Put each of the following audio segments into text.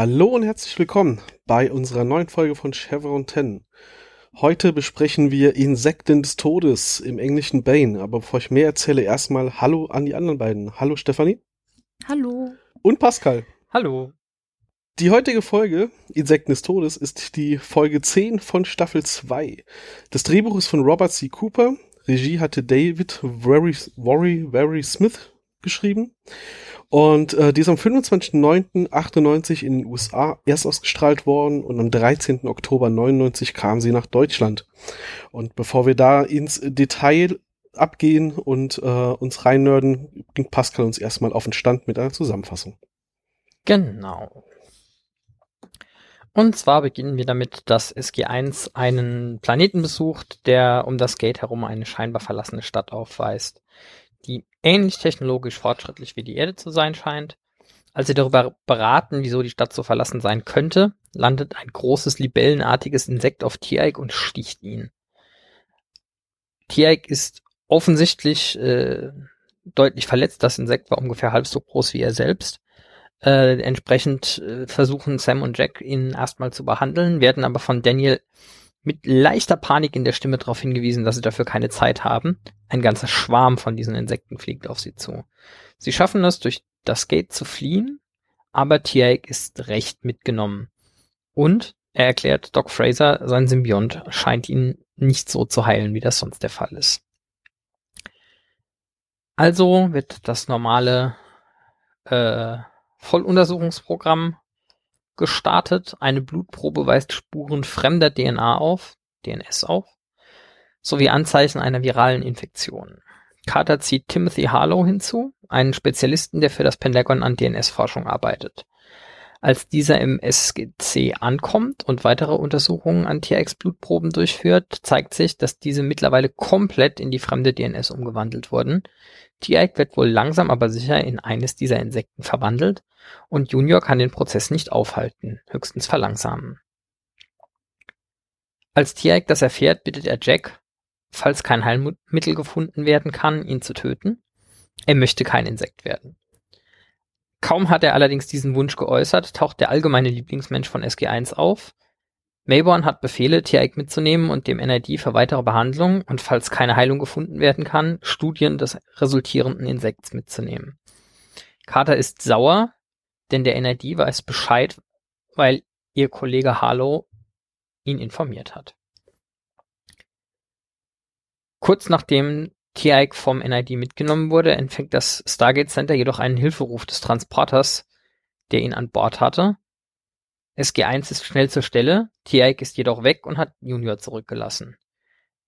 Hallo und herzlich willkommen bei unserer neuen Folge von Chevron 10. Heute besprechen wir Insekten des Todes im englischen Bane. Aber bevor ich mehr erzähle, erstmal Hallo an die anderen beiden. Hallo Stefanie. Hallo. Und Pascal. Hallo. Die heutige Folge, Insekten des Todes, ist die Folge 10 von Staffel 2. Das Drehbuch ist von Robert C. Cooper. Regie hatte David Very, Very, Very Smith geschrieben. Und äh, die ist am 25.09.98 in den USA erst ausgestrahlt worden und am 13. Oktober 99 kam sie nach Deutschland. Und bevor wir da ins Detail abgehen und äh, uns reinnörden, bringt Pascal uns erstmal auf den Stand mit einer Zusammenfassung. Genau. Und zwar beginnen wir damit, dass SG1 einen Planeten besucht, der um das Gate herum eine scheinbar verlassene Stadt aufweist ähnlich technologisch fortschrittlich wie die Erde zu sein scheint. Als sie darüber beraten, wieso die Stadt so verlassen sein könnte, landet ein großes libellenartiges Insekt auf Tiaik und sticht ihn. Tiaik ist offensichtlich äh, deutlich verletzt. Das Insekt war ungefähr halb so groß wie er selbst. Äh, entsprechend äh, versuchen Sam und Jack ihn erstmal zu behandeln, werden aber von Daniel mit leichter Panik in der Stimme darauf hingewiesen, dass sie dafür keine Zeit haben. Ein ganzer Schwarm von diesen Insekten fliegt auf sie zu. Sie schaffen es, durch das Gate zu fliehen, aber Tiaik ist recht mitgenommen. Und er erklärt Doc Fraser, sein Symbiont scheint ihn nicht so zu heilen, wie das sonst der Fall ist. Also wird das normale äh, Volluntersuchungsprogramm gestartet. Eine Blutprobe weist Spuren fremder DNA auf, DNS auf, sowie Anzeichen einer viralen Infektion. Carter zieht Timothy Harlow hinzu, einen Spezialisten, der für das Pentagon an DNS-Forschung arbeitet. Als dieser im SGC ankommt und weitere Untersuchungen an TX-Blutproben durchführt, zeigt sich, dass diese mittlerweile komplett in die fremde DNS umgewandelt wurden. TX wird wohl langsam aber sicher in eines dieser Insekten verwandelt und Junior kann den Prozess nicht aufhalten, höchstens verlangsamen. Als TX das erfährt, bittet er Jack, falls kein Heilmittel gefunden werden kann, ihn zu töten. Er möchte kein Insekt werden. Kaum hat er allerdings diesen Wunsch geäußert, taucht der allgemeine Lieblingsmensch von SG1 auf. Mayborn hat Befehle, Tiaik mitzunehmen und dem NID für weitere Behandlung und falls keine Heilung gefunden werden kann, Studien des resultierenden Insekts mitzunehmen. Carter ist sauer, denn der NID weiß Bescheid, weil ihr Kollege Harlow ihn informiert hat. Kurz nachdem Tiaik vom NID mitgenommen wurde, empfängt das Stargate Center jedoch einen Hilferuf des Transporters, der ihn an Bord hatte. SG-1 ist schnell zur Stelle, Tiaik ist jedoch weg und hat Junior zurückgelassen.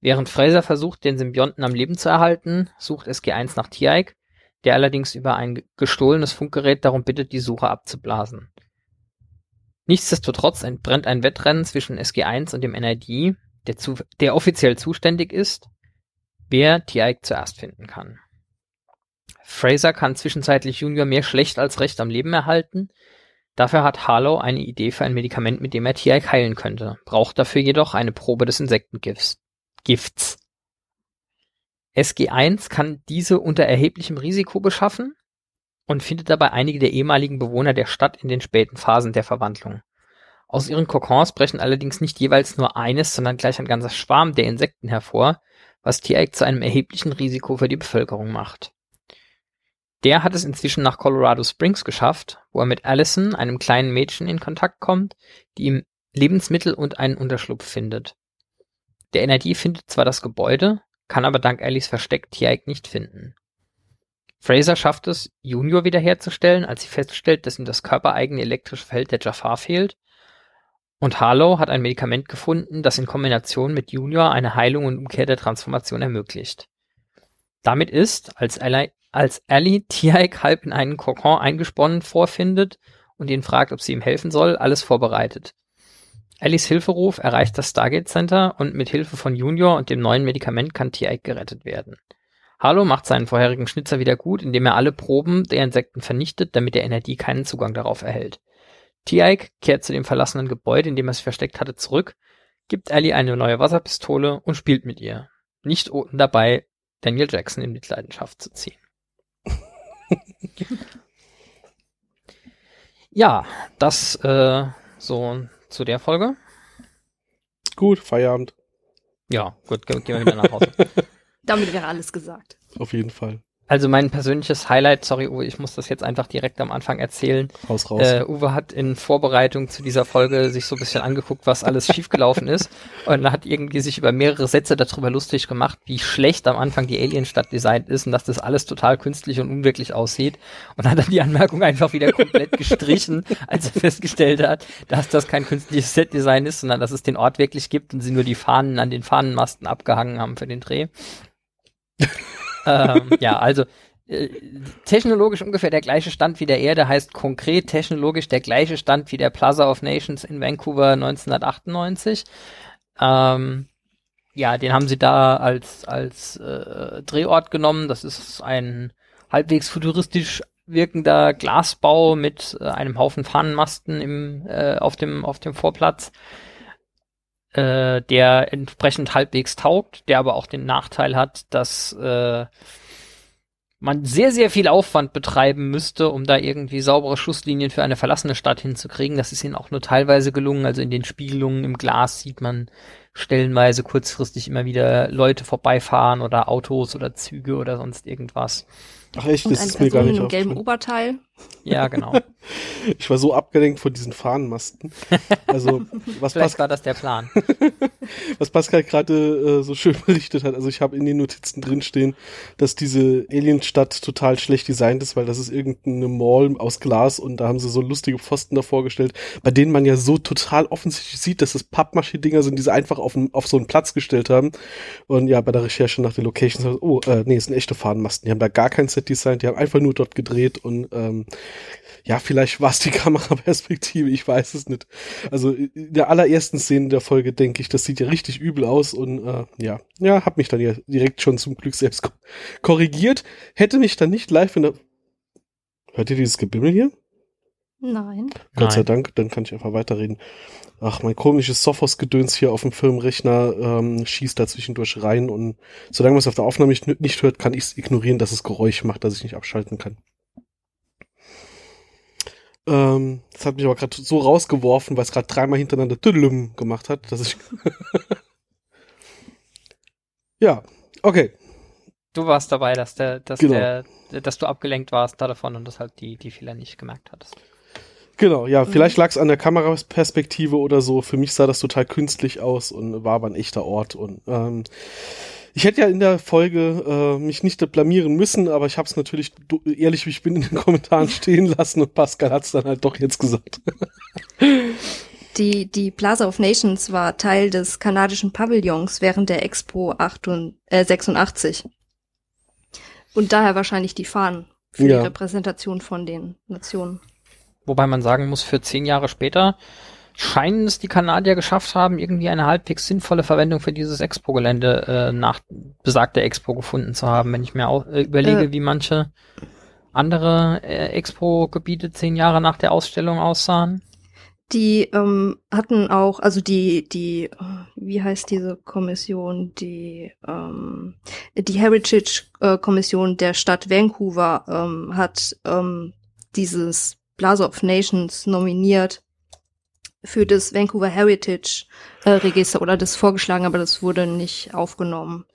Während Fraser versucht, den Symbionten am Leben zu erhalten, sucht SG-1 nach Tiaik, der allerdings über ein gestohlenes Funkgerät darum bittet, die Suche abzublasen. Nichtsdestotrotz entbrennt ein Wettrennen zwischen SG-1 und dem NID, der, zu, der offiziell zuständig ist, wer Tiaik zuerst finden kann. Fraser kann zwischenzeitlich Junior mehr schlecht als recht am Leben erhalten. Dafür hat Harlow eine Idee für ein Medikament, mit dem er Tiaik heilen könnte, braucht dafür jedoch eine Probe des Insektengifts. Gifts. SG1 kann diese unter erheblichem Risiko beschaffen und findet dabei einige der ehemaligen Bewohner der Stadt in den späten Phasen der Verwandlung. Aus ihren Kokons brechen allerdings nicht jeweils nur eines, sondern gleich ein ganzer Schwarm der Insekten hervor, was Tiereck zu einem erheblichen Risiko für die Bevölkerung macht. Der hat es inzwischen nach Colorado Springs geschafft, wo er mit Allison, einem kleinen Mädchen, in Kontakt kommt, die ihm Lebensmittel und einen Unterschlupf findet. Der NRD findet zwar das Gebäude, kann aber dank Alice Versteck Tiereck nicht finden. Fraser schafft es, Junior wiederherzustellen, als sie feststellt, dass ihm das körpereigene elektrische Feld der Jafar fehlt und Harlow hat ein Medikament gefunden, das in Kombination mit Junior eine Heilung und Umkehr der Transformation ermöglicht. Damit ist, als Ellie, als Ellie Tiaik halb in einen Kokon eingesponnen vorfindet und ihn fragt, ob sie ihm helfen soll, alles vorbereitet. Ellies Hilferuf erreicht das Stargate Center und mit Hilfe von Junior und dem neuen Medikament kann Tiaik gerettet werden. Harlow macht seinen vorherigen Schnitzer wieder gut, indem er alle Proben der Insekten vernichtet, damit der NRD keinen Zugang darauf erhält. Tiaik kehrt zu dem verlassenen Gebäude, in dem er sich versteckt hatte, zurück, gibt Ellie eine neue Wasserpistole und spielt mit ihr. Nicht ohne dabei Daniel Jackson in Mitleidenschaft zu ziehen. Ja, das äh, so zu der Folge. Gut, Feierabend. Ja, gut, gehen wir wieder nach Hause. Damit wäre alles gesagt. Auf jeden Fall. Also mein persönliches Highlight, sorry Uwe, ich muss das jetzt einfach direkt am Anfang erzählen. Raus, raus. Äh, Uwe hat in Vorbereitung zu dieser Folge sich so ein bisschen angeguckt, was alles schiefgelaufen ist und hat irgendwie sich über mehrere Sätze darüber lustig gemacht, wie schlecht am Anfang die Alienstadt designt ist und dass das alles total künstlich und unwirklich aussieht und hat dann die Anmerkung einfach wieder komplett gestrichen, als er festgestellt hat, dass das kein künstliches Setdesign ist, sondern dass es den Ort wirklich gibt und sie nur die Fahnen an den Fahnenmasten abgehangen haben für den Dreh ähm, ja, also äh, technologisch ungefähr der gleiche Stand wie der Erde heißt konkret technologisch der gleiche Stand wie der Plaza of Nations in Vancouver 1998. Ähm, ja, den haben sie da als als äh, Drehort genommen. Das ist ein halbwegs futuristisch wirkender Glasbau mit äh, einem Haufen Fahnenmasten im äh, auf dem auf dem Vorplatz äh, der entsprechend halbwegs taugt, der aber auch den Nachteil hat, dass äh, man sehr, sehr viel Aufwand betreiben müsste, um da irgendwie saubere Schusslinien für eine verlassene Stadt hinzukriegen. Das ist ihnen auch nur teilweise gelungen. Also in den Spiegelungen im Glas sieht man stellenweise kurzfristig immer wieder Leute vorbeifahren oder Autos oder Züge oder sonst irgendwas. Ach echt, Und das ist mir gar Person nicht in einem gelben. Oberteil. Ja, genau. Ich war so abgelenkt von diesen Fahnenmasten. Also, was, Vielleicht war das der Plan. was Pascal gerade äh, so schön berichtet hat, also ich habe in den Notizen drinstehen, dass diese Alienstadt total schlecht designt ist, weil das ist irgendeine Mall aus Glas und da haben sie so lustige Pfosten davor gestellt, bei denen man ja so total offensichtlich sieht, dass das Pappmaché-Dinger sind, die sie einfach auf, auf so einen Platz gestellt haben. Und ja, bei der Recherche nach den Locations, oh, äh, nee, es sind echte Fahnenmasten. Die haben da gar kein Set-Design, die haben einfach nur dort gedreht und ähm, ja, vielleicht war es die Kameraperspektive, ich weiß es nicht. Also in der allerersten Szene der Folge denke ich, das sieht ja richtig übel aus und äh, ja, ja, hab mich dann ja direkt schon zum Glück selbst ko korrigiert. Hätte mich dann nicht live in der Hört ihr dieses Gebimmel hier? Nein. Gott sei. Dank, dann kann ich einfach weiterreden. Ach, mein komisches Sophos-Gedöns hier auf dem Firmenrechner ähm, schießt da zwischendurch rein und solange man es auf der Aufnahme nicht, nicht hört, kann ich es ignorieren, dass es Geräusch macht, dass ich nicht abschalten kann. Ähm, das hat mich aber gerade so rausgeworfen, weil es gerade dreimal hintereinander Tüdelüm gemacht hat, dass ich. ja, okay. Du warst dabei, dass der, dass Genau. der, dass du abgelenkt warst da davon und das halt die, die Fehler nicht gemerkt hattest. Genau, ja, vielleicht lag es an der Kameraperspektive oder so. Für mich sah das total künstlich aus und war aber ein echter Ort. Und ähm, ich hätte ja in der Folge äh, mich nicht blamieren müssen, aber ich habe es natürlich ehrlich wie ich bin in den Kommentaren stehen lassen und Pascal hat es dann halt doch jetzt gesagt. Die, die Plaza of Nations war Teil des kanadischen Pavillons während der Expo 8 und, äh, 86. Und daher wahrscheinlich die Fahnen für Ja. die Repräsentation von den Nationen. Wobei man sagen muss, für zehn Jahre später scheinen es die Kanadier geschafft haben, irgendwie eine halbwegs sinnvolle Verwendung für dieses Expo-Gelände äh, nach besagter Expo gefunden zu haben. Wenn ich mir auch äh, überlege, Äh. wie manche andere äh, Expo-Gebiete zehn Jahre nach der Ausstellung aussahen. Die ähm, hatten auch, also die, die, äh, wie heißt diese Kommission, die, ähm, die Heritage-Kommission der Stadt Vancouver ähm, hat ähm, dieses Plaza of Nations nominiert für das Vancouver Heritage äh, Register oder das vorgeschlagen, aber das wurde nicht aufgenommen.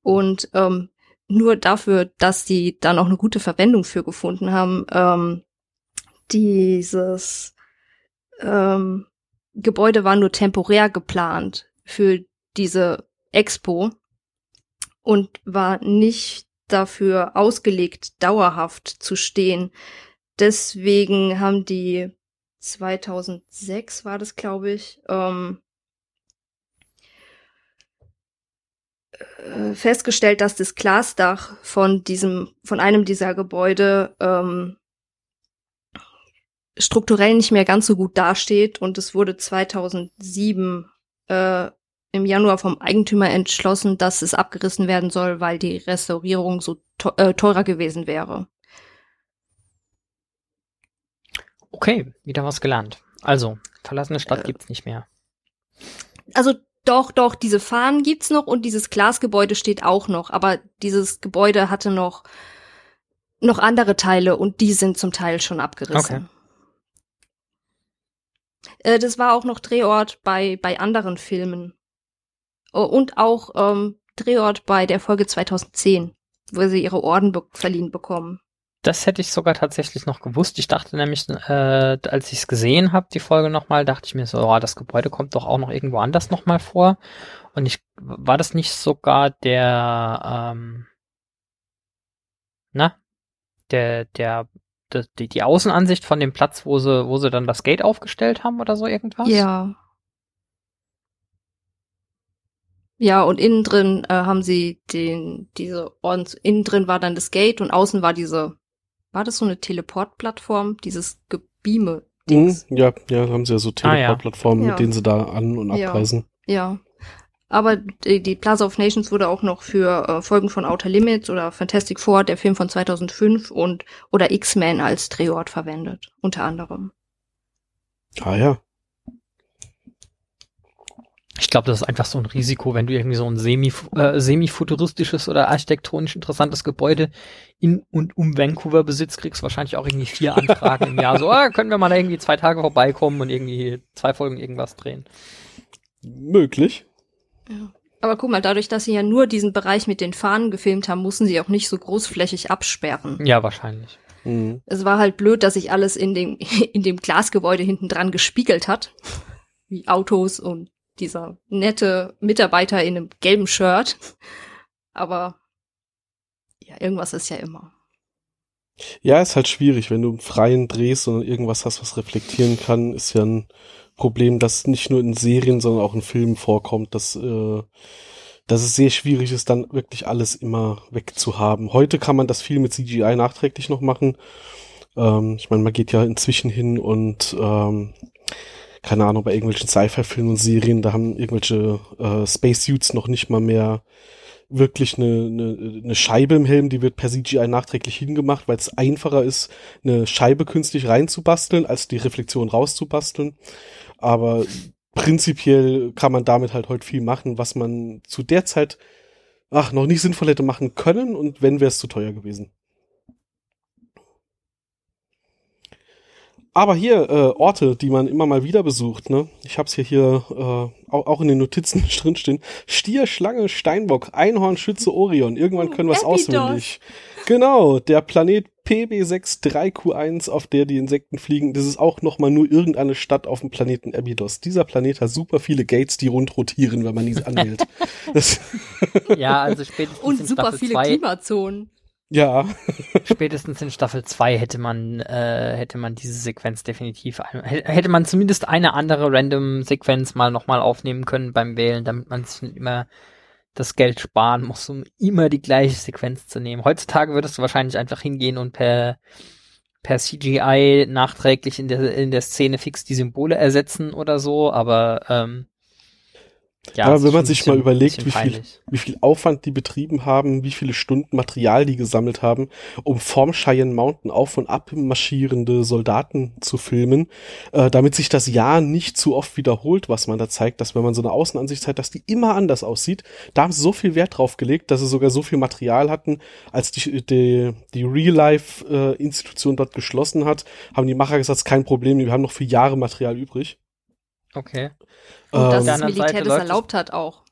Und ähm, nur dafür, dass die da noch eine gute Verwendung für gefunden haben, ähm, dieses ähm, Gebäude war nur temporär geplant für diese Expo und war nicht dafür ausgelegt, dauerhaft zu stehen. Deswegen haben die 2006 war das, glaube ich, ähm, äh, festgestellt, dass das Glasdach von diesem, von einem dieser Gebäude ähm, strukturell nicht mehr ganz so gut dasteht und es wurde 2007 äh, im Januar vom Eigentümer entschlossen, dass es abgerissen werden soll, weil die Restaurierung so äh, teurer gewesen wäre. Okay, wieder was gelernt. Also, verlassene Stadt Äh. gibt's nicht mehr. Also doch, doch, diese Fahnen gibt's noch und dieses Glasgebäude steht auch noch, aber dieses Gebäude hatte noch noch andere Teile und die sind zum Teil schon abgerissen. Okay. Äh, das war auch noch Drehort bei, bei anderen Filmen. Oh, und auch ähm, Drehort bei der Folge 2010, wo sie ihre Orden be verliehen bekommen. Das hätte ich sogar tatsächlich noch gewusst. Ich dachte nämlich, äh, als ich es gesehen habe, die Folge nochmal, dachte ich mir so, oh, das Gebäude kommt doch auch noch irgendwo anders nochmal vor. Und ich war das nicht sogar der, ähm, na, der, der, die, die Außenansicht von dem Platz, wo sie, wo sie dann das Gate aufgestellt haben oder so irgendwas? Ja. Ja, und innen drin äh, haben sie den, diese Ordens, innen drin war dann das Gate und außen war diese, war das so eine Teleportplattform, dieses Gebieme. Mhm, ja, ja, haben sie ja so Teleportplattformen, ah, ja. mit denen sie da an- und abreisen. Ja. ja. Aber die, die, Plaza of Nations wurde auch noch für äh, Folgen von Outer Limits oder Fantastic Four, der Film von 2005 und oder X-Men als Drehort verwendet, unter anderem. Ah ja. Ich glaube, das ist einfach so ein Risiko, wenn du irgendwie so ein semi, äh, semi-futuristisches oder architektonisch interessantes Gebäude in und um Vancouver besitzt, kriegst wahrscheinlich auch irgendwie vier Anfragen im Jahr. So, ah, können wir mal da irgendwie zwei Tage vorbeikommen und irgendwie zwei Folgen irgendwas drehen. Möglich. Ja. Aber guck mal, dadurch, dass sie ja nur diesen Bereich mit den Fahnen gefilmt haben, mussten sie auch nicht so großflächig absperren. Ja, wahrscheinlich. Mhm. Es war halt blöd, dass sich alles in dem, in dem Glasgebäude hinten dran gespiegelt hat. Wie Autos und dieser nette Mitarbeiter in einem gelben Shirt. Aber ja, irgendwas ist ja immer. Ja, ist halt schwierig, wenn du im Freien drehst und irgendwas hast, was reflektieren kann, ist ja ein Problem, das nicht nur in Serien, sondern auch in Filmen vorkommt, dass, äh, dass es sehr schwierig ist, dann wirklich alles immer wegzuhaben. Heute kann man das viel mit CGI nachträglich noch machen. Ähm, ich meine, man geht ja inzwischen hin und ähm, keine Ahnung, bei irgendwelchen Sci-Fi-Filmen und Serien, da haben irgendwelche äh, Space-Suits noch nicht mal mehr wirklich eine, eine, eine Scheibe im Helm, die wird per CGI nachträglich hingemacht, weil es einfacher ist, eine Scheibe künstlich reinzubasteln, als die Reflexion rauszubasteln. Aber prinzipiell kann man damit halt heute viel machen, was man zu der Zeit ach, noch nicht sinnvoll hätte machen können und wenn wäre es zu teuer gewesen. Aber hier äh, Orte, die man immer mal wieder besucht. Ne? Ich habe es hier, hier äh, auch, auch in den Notizen drinstehen. Stier, Schlange, Steinbock, Einhorn, Schütze, Orion. Irgendwann können wir es auswendig. Genau, der Planet PB63Q1, auf der die Insekten fliegen. Das ist auch noch mal nur irgendeine Stadt auf dem Planeten Abydos. Dieser Planet hat super viele Gates, die rund rotieren, wenn man die anwählt. ja, also spätestens Und super Staffel viele zwei Klimazonen. Ja. Spätestens in Staffel 2 hätte man, äh, hätte man diese Sequenz definitiv, hätte man zumindest eine andere Random-Sequenz mal nochmal aufnehmen können beim Wählen, damit man sich immer das Geld sparen muss, um immer die gleiche Sequenz zu nehmen. Heutzutage würdest du wahrscheinlich einfach hingehen und per, per CGI nachträglich in der, in der Szene fix die Symbole ersetzen oder so, aber ähm, ja, Aber wenn man sich bisschen, mal überlegt, wie viel, wie viel Aufwand die betrieben haben, wie viele Stunden Material die gesammelt haben, um vom Cheyenne Mountain auf und ab marschierende Soldaten zu filmen, äh, damit sich das Jahr nicht zu oft wiederholt, was man da zeigt, dass wenn man so eine Außenansicht zeigt, dass die immer anders aussieht, da haben sie so viel Wert drauf gelegt, dass sie sogar so viel Material hatten, als die, die, die Real-Life-Institution äh, dort geschlossen hat, haben die Macher gesagt, kein Problem, wir haben noch für Jahre Material übrig. Okay. Und dass ähm, das Militär das erlaubt hat auch.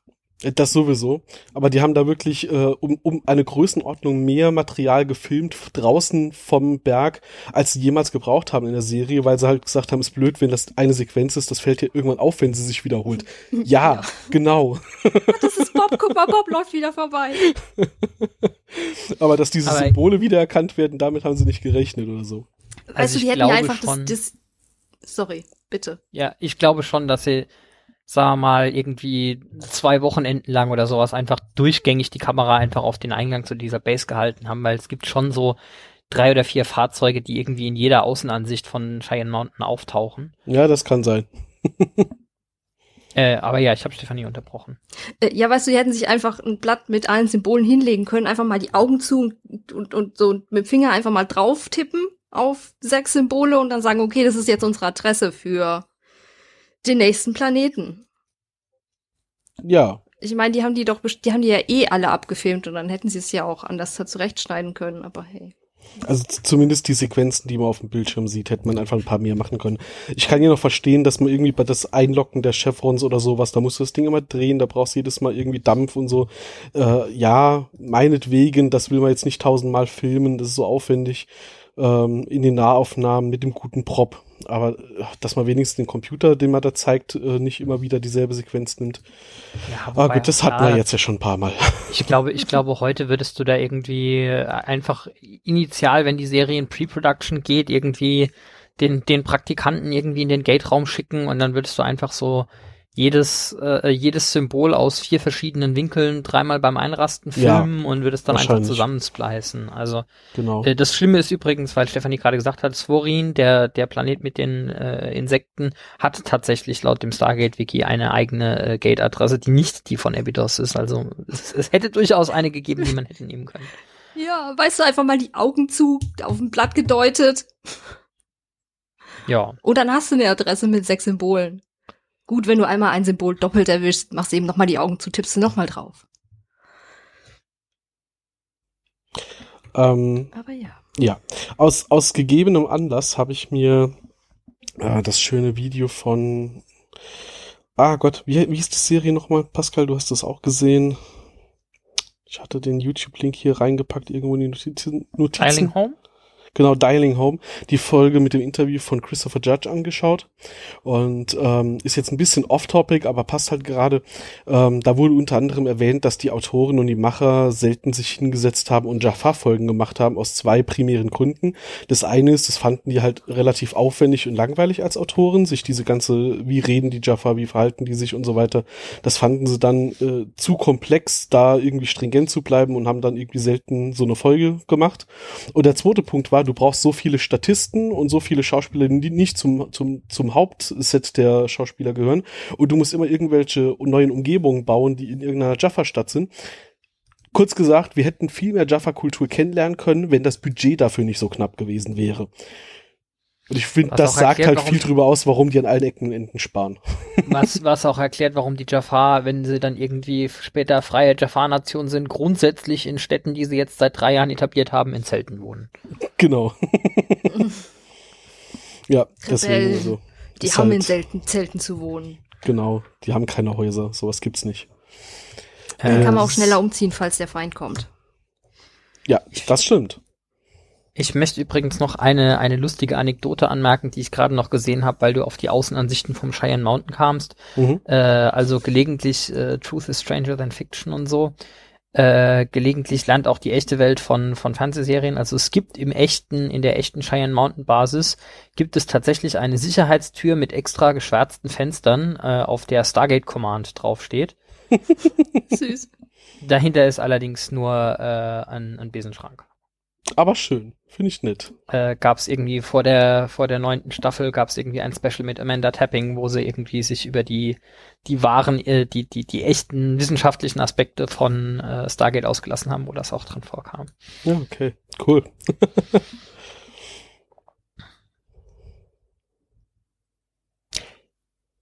Das sowieso. Aber die haben da wirklich äh, um, um eine Größenordnung mehr Material gefilmt draußen vom Berg, als sie jemals gebraucht haben in der Serie, weil sie halt gesagt haben, ist blöd, wenn das eine Sequenz ist, das fällt ja irgendwann auf, wenn sie sich wiederholt. Ja, ja. genau. Das ist Bob, guck mal, Bob läuft wieder vorbei. Aber dass diese Aber Symbole wiedererkannt werden, damit haben sie nicht gerechnet oder so. Weißt also du, die hätten ja einfach das, das Sorry, bitte. Ja, ich glaube schon, dass sie sagen wir mal, irgendwie zwei Wochenenden lang oder sowas einfach durchgängig die Kamera einfach auf den Eingang zu dieser Base gehalten haben, weil es gibt schon so drei oder vier Fahrzeuge, die irgendwie in jeder Außenansicht von Cheyenne Mountain auftauchen. Ja, das kann sein. äh, aber ja, ich habe Stefanie unterbrochen. Äh, ja, weißt du, die hätten sich einfach ein Blatt mit allen Symbolen hinlegen können, einfach mal die Augen zu und, und, und so mit dem Finger einfach mal drauf tippen auf sechs Symbole und dann sagen, okay, das ist jetzt unsere Adresse für den nächsten Planeten. Ja. Ich meine, die haben die doch, die haben die ja eh alle abgefilmt und dann hätten sie es ja auch anders zurechtschneiden können, aber hey. Also zumindest die Sequenzen, die man auf dem Bildschirm sieht, hätte man einfach ein paar mehr machen können. Ich kann ja noch verstehen, dass man irgendwie bei das Einlocken der Chevrons oder sowas, da musst du das Ding immer drehen, da brauchst du jedes Mal irgendwie Dampf und so. Äh, ja, meinetwegen, das will man jetzt nicht tausendmal filmen, das ist so aufwendig ähm, in den Nahaufnahmen mit dem guten Prop. Aber äh, dass man wenigstens den Computer, den man da zeigt, äh, nicht immer wieder dieselbe Sequenz nimmt. Ja, aber gut, das hatten wir jetzt ja schon ein paar Mal. Ich glaube, ich glaube, heute würdest du da irgendwie äh, einfach initial, wenn die Serie in Pre-Production geht, irgendwie den, den Praktikanten irgendwie in den Gate-Raum schicken und dann würdest du einfach so jedes, äh, jedes Symbol aus vier verschiedenen Winkeln dreimal beim Einrasten filmen ja, und würde es dann einfach zusammenspleißen. Also genau. Äh, das Schlimme ist übrigens, weil Stefanie gerade gesagt hat, Svorin, der, der Planet mit den äh, Insekten, hat tatsächlich laut dem Stargate-Wiki eine eigene äh, Gate-Adresse, die nicht die von Abydos ist. Also es, es hätte durchaus eine gegeben, die man hätte nehmen können. Ja, weißt du, einfach mal die Augen zu, auf dem Blatt gedeutet. Ja. Und dann hast du eine Adresse mit sechs Symbolen. Gut, wenn du einmal ein Symbol doppelt erwischst, machst du eben nochmal die Augen zu, tippst du nochmal drauf. Ähm, Aber ja. Ja, aus, aus gegebenem Anlass habe ich mir äh, das schöne Video von Ah Gott, wie, wie ist die Serie nochmal? Pascal, du hast das auch gesehen. Ich hatte den YouTube-Link hier reingepackt, irgendwo in die Notizen. Notizen. Home? Genau, Dialing Home, die Folge mit dem Interview von Christopher Judge angeschaut und ähm, ist jetzt ein bisschen off-topic, aber passt halt gerade. Ähm, da wurde unter anderem erwähnt, dass die Autoren und die Macher selten sich hingesetzt haben und Jafar-Folgen gemacht haben aus zwei primären Gründen. Das eine ist, das fanden die halt relativ aufwendig und langweilig als Autoren, sich diese ganze, wie reden die Jafar, wie verhalten die sich und so weiter, das fanden sie dann äh, zu komplex, da irgendwie stringent zu bleiben und haben dann irgendwie selten so eine Folge gemacht. Und der zweite Punkt war, du brauchst so viele Statisten und so viele Schauspieler, die nicht zum, zum, zum Hauptset der Schauspieler gehören. Und du musst immer irgendwelche neuen Umgebungen bauen, die in irgendeiner Jaffa-Stadt sind. Kurz gesagt, wir hätten viel mehr Jaffa-Kultur kennenlernen können, wenn das Budget dafür nicht so knapp gewesen wäre. Und ich finde, das sagt erklärt, halt viel drüber aus, warum die an allen Ecken und Enden sparen. Was, was auch erklärt, warum die Jafar, wenn sie dann irgendwie später freie Jafar-Nation sind, grundsätzlich in Städten, die sie jetzt seit drei Jahren etabliert haben, in Zelten wohnen. Genau. ja, deswegen so. Die haben halt, in Zelten, Zelten zu wohnen. Genau, die haben keine Häuser, sowas gibt's nicht. Dann äh, kann man auch schneller umziehen, falls der Feind kommt. Ja, das stimmt. Ich möchte übrigens noch eine, eine lustige Anekdote anmerken, die ich gerade noch gesehen habe, weil du auf die Außenansichten vom Cheyenne Mountain kamst. Mhm. Äh, also gelegentlich äh, Truth is Stranger Than Fiction und so. Äh, gelegentlich lernt auch die echte Welt von, von Fernsehserien. Also es gibt im echten, in der echten Cheyenne Mountain Basis, gibt es tatsächlich eine Sicherheitstür mit extra geschwärzten Fenstern, äh, auf der Stargate Command draufsteht. Süß. Dahinter ist allerdings nur äh, ein, ein Besenschrank. Aber schön, finde ich nett. Äh, gab es irgendwie vor der vor der neunten Staffel gab es irgendwie ein Special mit Amanda Tapping, wo sie irgendwie sich über die die wahren äh, die die die echten wissenschaftlichen Aspekte von äh, Stargate ausgelassen haben, wo das auch drin vorkam. Ja, okay, cool.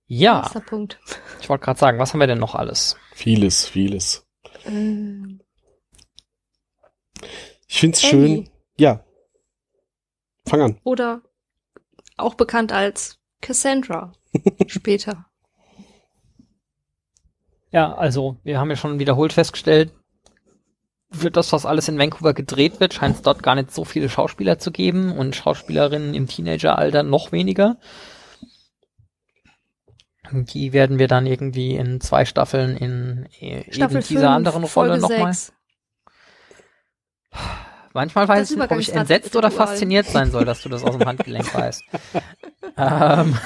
ja. Punkt. Ich wollte gerade sagen, was haben wir denn noch alles? Vieles, vieles. Ähm. Ich find's Ellie. schön. Ja. Fang an. Oder auch bekannt als Cassandra. Später. Ja, also wir haben ja schon wiederholt festgestellt, für das, was alles in Vancouver gedreht wird, scheint es dort gar nicht so viele Schauspieler zu geben und Schauspielerinnen im Teenageralter noch weniger. Die werden wir dann irgendwie in zwei Staffeln in Staffel dieser fünf, anderen Rolle nochmal. Manchmal weiß ich nicht, ob ich entsetzt oder fasziniert sein soll, dass du das aus dem Handgelenk weißt. ähm,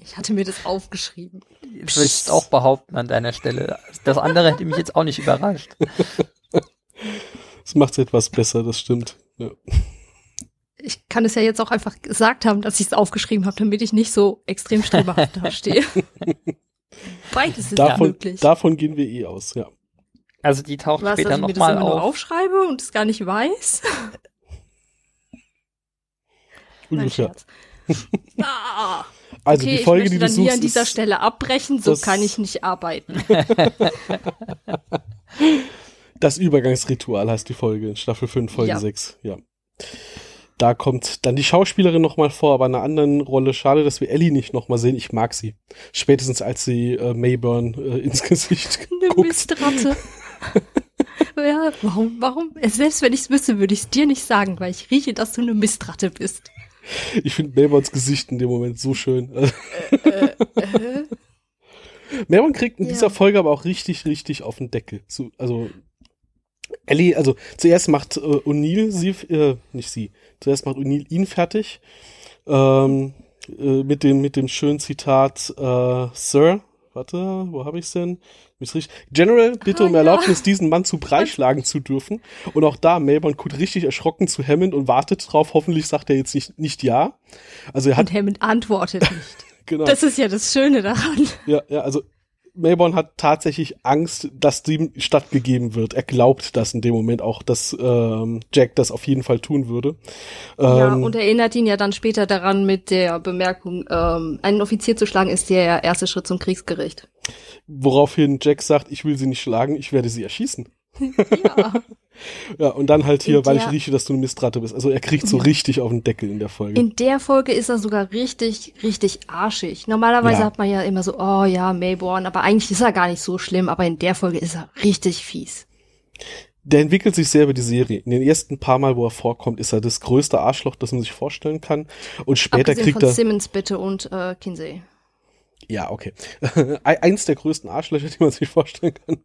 ich hatte mir das aufgeschrieben. Das würde ich auch behaupten an deiner Stelle. Das andere hätte mich jetzt auch nicht überrascht. Das macht es etwas besser, das stimmt. Ja. Ich kann es ja jetzt auch einfach gesagt haben, dass ich es aufgeschrieben habe, damit ich nicht so extrem streberhaft dastehe. Beides ist davon, ja möglich. Davon gehen wir eh aus, ja. Also die taucht Was, später nochmal auf. Nur aufschreibe und es gar nicht weiß? Ungefähr. ah, also okay, die Folge, ich die du dann hier an dieser Stelle abbrechen, so kann ich nicht arbeiten. das Übergangsritual heißt die Folge in Staffel 5, Folge ja. 6. Ja. Da kommt dann die Schauspielerin nochmal vor, aber in einer anderen Rolle. Schade, dass wir Ellie nicht nochmal sehen. Ich mag sie. Spätestens als sie äh, Mayburn äh, ins Gesicht Eine guckt. Mistratte. Ja, warum, warum? Selbst wenn ich es wüsste, würde ich es dir nicht sagen, weil ich rieche, dass du eine Mistratte bist. Ich finde Mayburns Gesicht in dem Moment so schön. Äh, äh, Mayburn kriegt in Ja. dieser Folge aber auch richtig, richtig auf den Deckel. So, also Ellie, also zuerst macht äh, O'Neill sie, äh, nicht sie, zuerst macht O'Neill ihn fertig ähm, äh, mit dem mit dem schönen Zitat äh, Sir, warte, wo habe ich's denn? Ist richtig. General, bitte Ah, um ja. Erlaubnis, diesen Mann zu breitschlagen zu dürfen. Und auch da, Mayborn guckt richtig erschrocken zu Hammond und wartet drauf. Hoffentlich sagt er jetzt nicht, nicht ja. Also er hat, und Hammond antwortet nicht. genau. Das ist ja das Schöne daran. Ja, ja, also Mayborn hat tatsächlich Angst, dass dem stattgegeben wird. Er glaubt das in dem Moment auch, dass ähm, Jack das auf jeden Fall tun würde. ja, Ähm, und erinnert ihn ja dann später daran mit der Bemerkung, ähm, einen Offizier zu schlagen ist der erste Schritt zum Kriegsgericht. woraufhin Jack sagt, ich will sie nicht schlagen, ich werde sie erschießen. Ja. Ja, und dann halt hier, In weil ich der- rieche, dass du eine Mistratte bist. Also er kriegt so richtig auf den Deckel in der Folge. In der Folge ist er sogar richtig, richtig arschig. Normalerweise Ja. hat man ja immer so, oh ja, Mayborn, aber eigentlich ist er gar nicht so schlimm, aber in der Folge ist er richtig fies. Der entwickelt sich sehr über die Serie. In den ersten paar Mal, wo er vorkommt, ist er das größte Arschloch, das man sich vorstellen kann. Und später Abgesehen kriegt von er. Simmons bitte und äh, Kinsey. Ja, okay. Ein- Eins der größten Arschlöcher, die man sich vorstellen kann.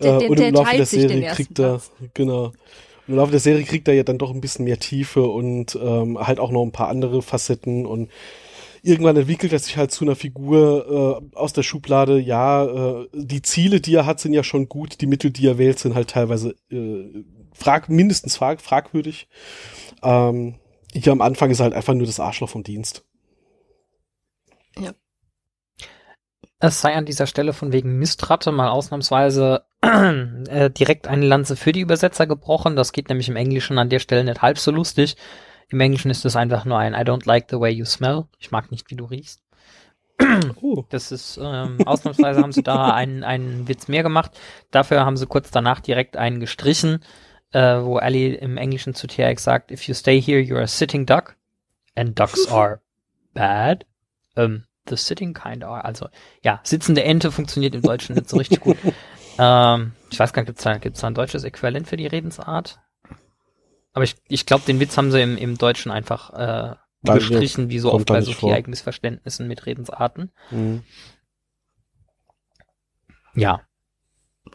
Der- Äh, der- und im Laufe der Serie kriegt er, genau. Im Laufe der Serie kriegt er ja dann doch ein bisschen mehr Tiefe und ähm, halt auch noch ein paar andere Facetten und irgendwann entwickelt er sich halt zu einer Figur äh, aus der Schublade. Ja, äh, die Ziele, die er hat, sind ja schon gut. Die Mittel, die er wählt, sind halt teilweise äh, frag, mindestens frag, fragwürdig. Ähm, hier am Anfang ist er halt einfach nur das Arschloch vom Dienst. Es sei an dieser Stelle von wegen Mistratte mal ausnahmsweise äh, direkt eine Lanze für die Übersetzer gebrochen. Das geht nämlich im Englischen an der Stelle nicht halb so lustig. Im Englischen ist es einfach nur ein I don't like the way you smell. Ich mag nicht, wie du riechst. Oh. Das ist, ähm, ausnahmsweise haben sie da einen, einen Witz mehr gemacht. Dafür haben sie kurz danach direkt einen gestrichen, äh, wo Ellie im Englischen zu TX sagt, if you stay here, you're a sitting duck. And ducks are bad. Ähm, the sitting kind are. Also, ja, sitzende Ente funktioniert im Deutschen nicht so richtig gut. Ähm, ich weiß gar nicht, gibt's da, gibt's da ein deutsches Äquivalent für die Redensart? Aber ich, ich glaube, den Witz haben sie im, im Deutschen einfach äh, Da- gestrichen, wie so oft bei so vor. Viereck-Missverständnissen mit Redensarten. Mhm. Ja,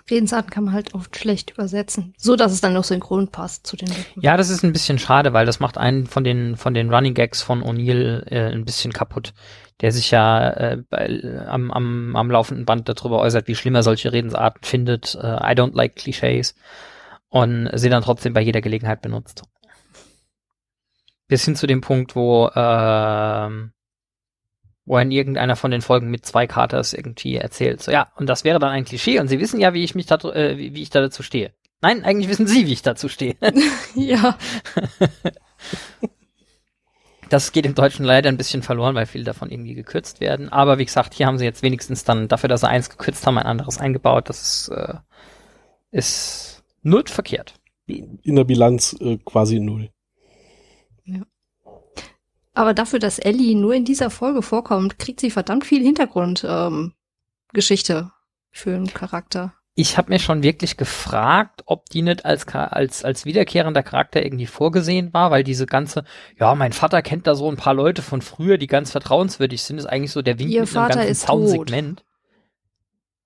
Redensarten kann man halt oft schlecht übersetzen, so dass es dann noch synchron passt zu den Lippen. Ja, das ist ein bisschen schade, weil das macht einen von den von den Running Gags von O'Neill äh, ein bisschen kaputt, der sich ja äh, bei, am, am, am laufenden Band darüber äußert, wie schlimm er solche Redensarten findet. Äh, I don't like Clichés und sie dann trotzdem bei jeder Gelegenheit benutzt. Bis hin zu dem Punkt, wo ähm, wo in irgendeiner von den Folgen mit zwei Katers irgendwie erzählt. So, ja, und das wäre dann ein Klischee und Sie wissen ja, wie ich mich da, äh, wie, wie ich da dazu stehe. Nein, eigentlich wissen Sie, wie ich dazu stehe. ja. Das geht im Deutschen leider ein bisschen verloren, weil viele davon irgendwie gekürzt werden. Aber wie gesagt, hier haben sie jetzt wenigstens dann dafür, dass sie eins gekürzt haben, ein anderes eingebaut. Das ist, äh, ist null verkehrt. In der Bilanz äh, quasi null. Aber dafür, dass Ellie nur in dieser Folge vorkommt, kriegt sie verdammt viel Hintergrundgeschichte ähm, Geschichte für einen Charakter. Ich habe mir schon wirklich gefragt, ob die nicht als, als, als wiederkehrender Charakter irgendwie vorgesehen war, weil diese ganze, ja, mein Vater kennt da so ein paar Leute von früher, die ganz vertrauenswürdig sind, ist eigentlich so der Wink Ihr mit einem Vater ganzen ist. Soundsegment.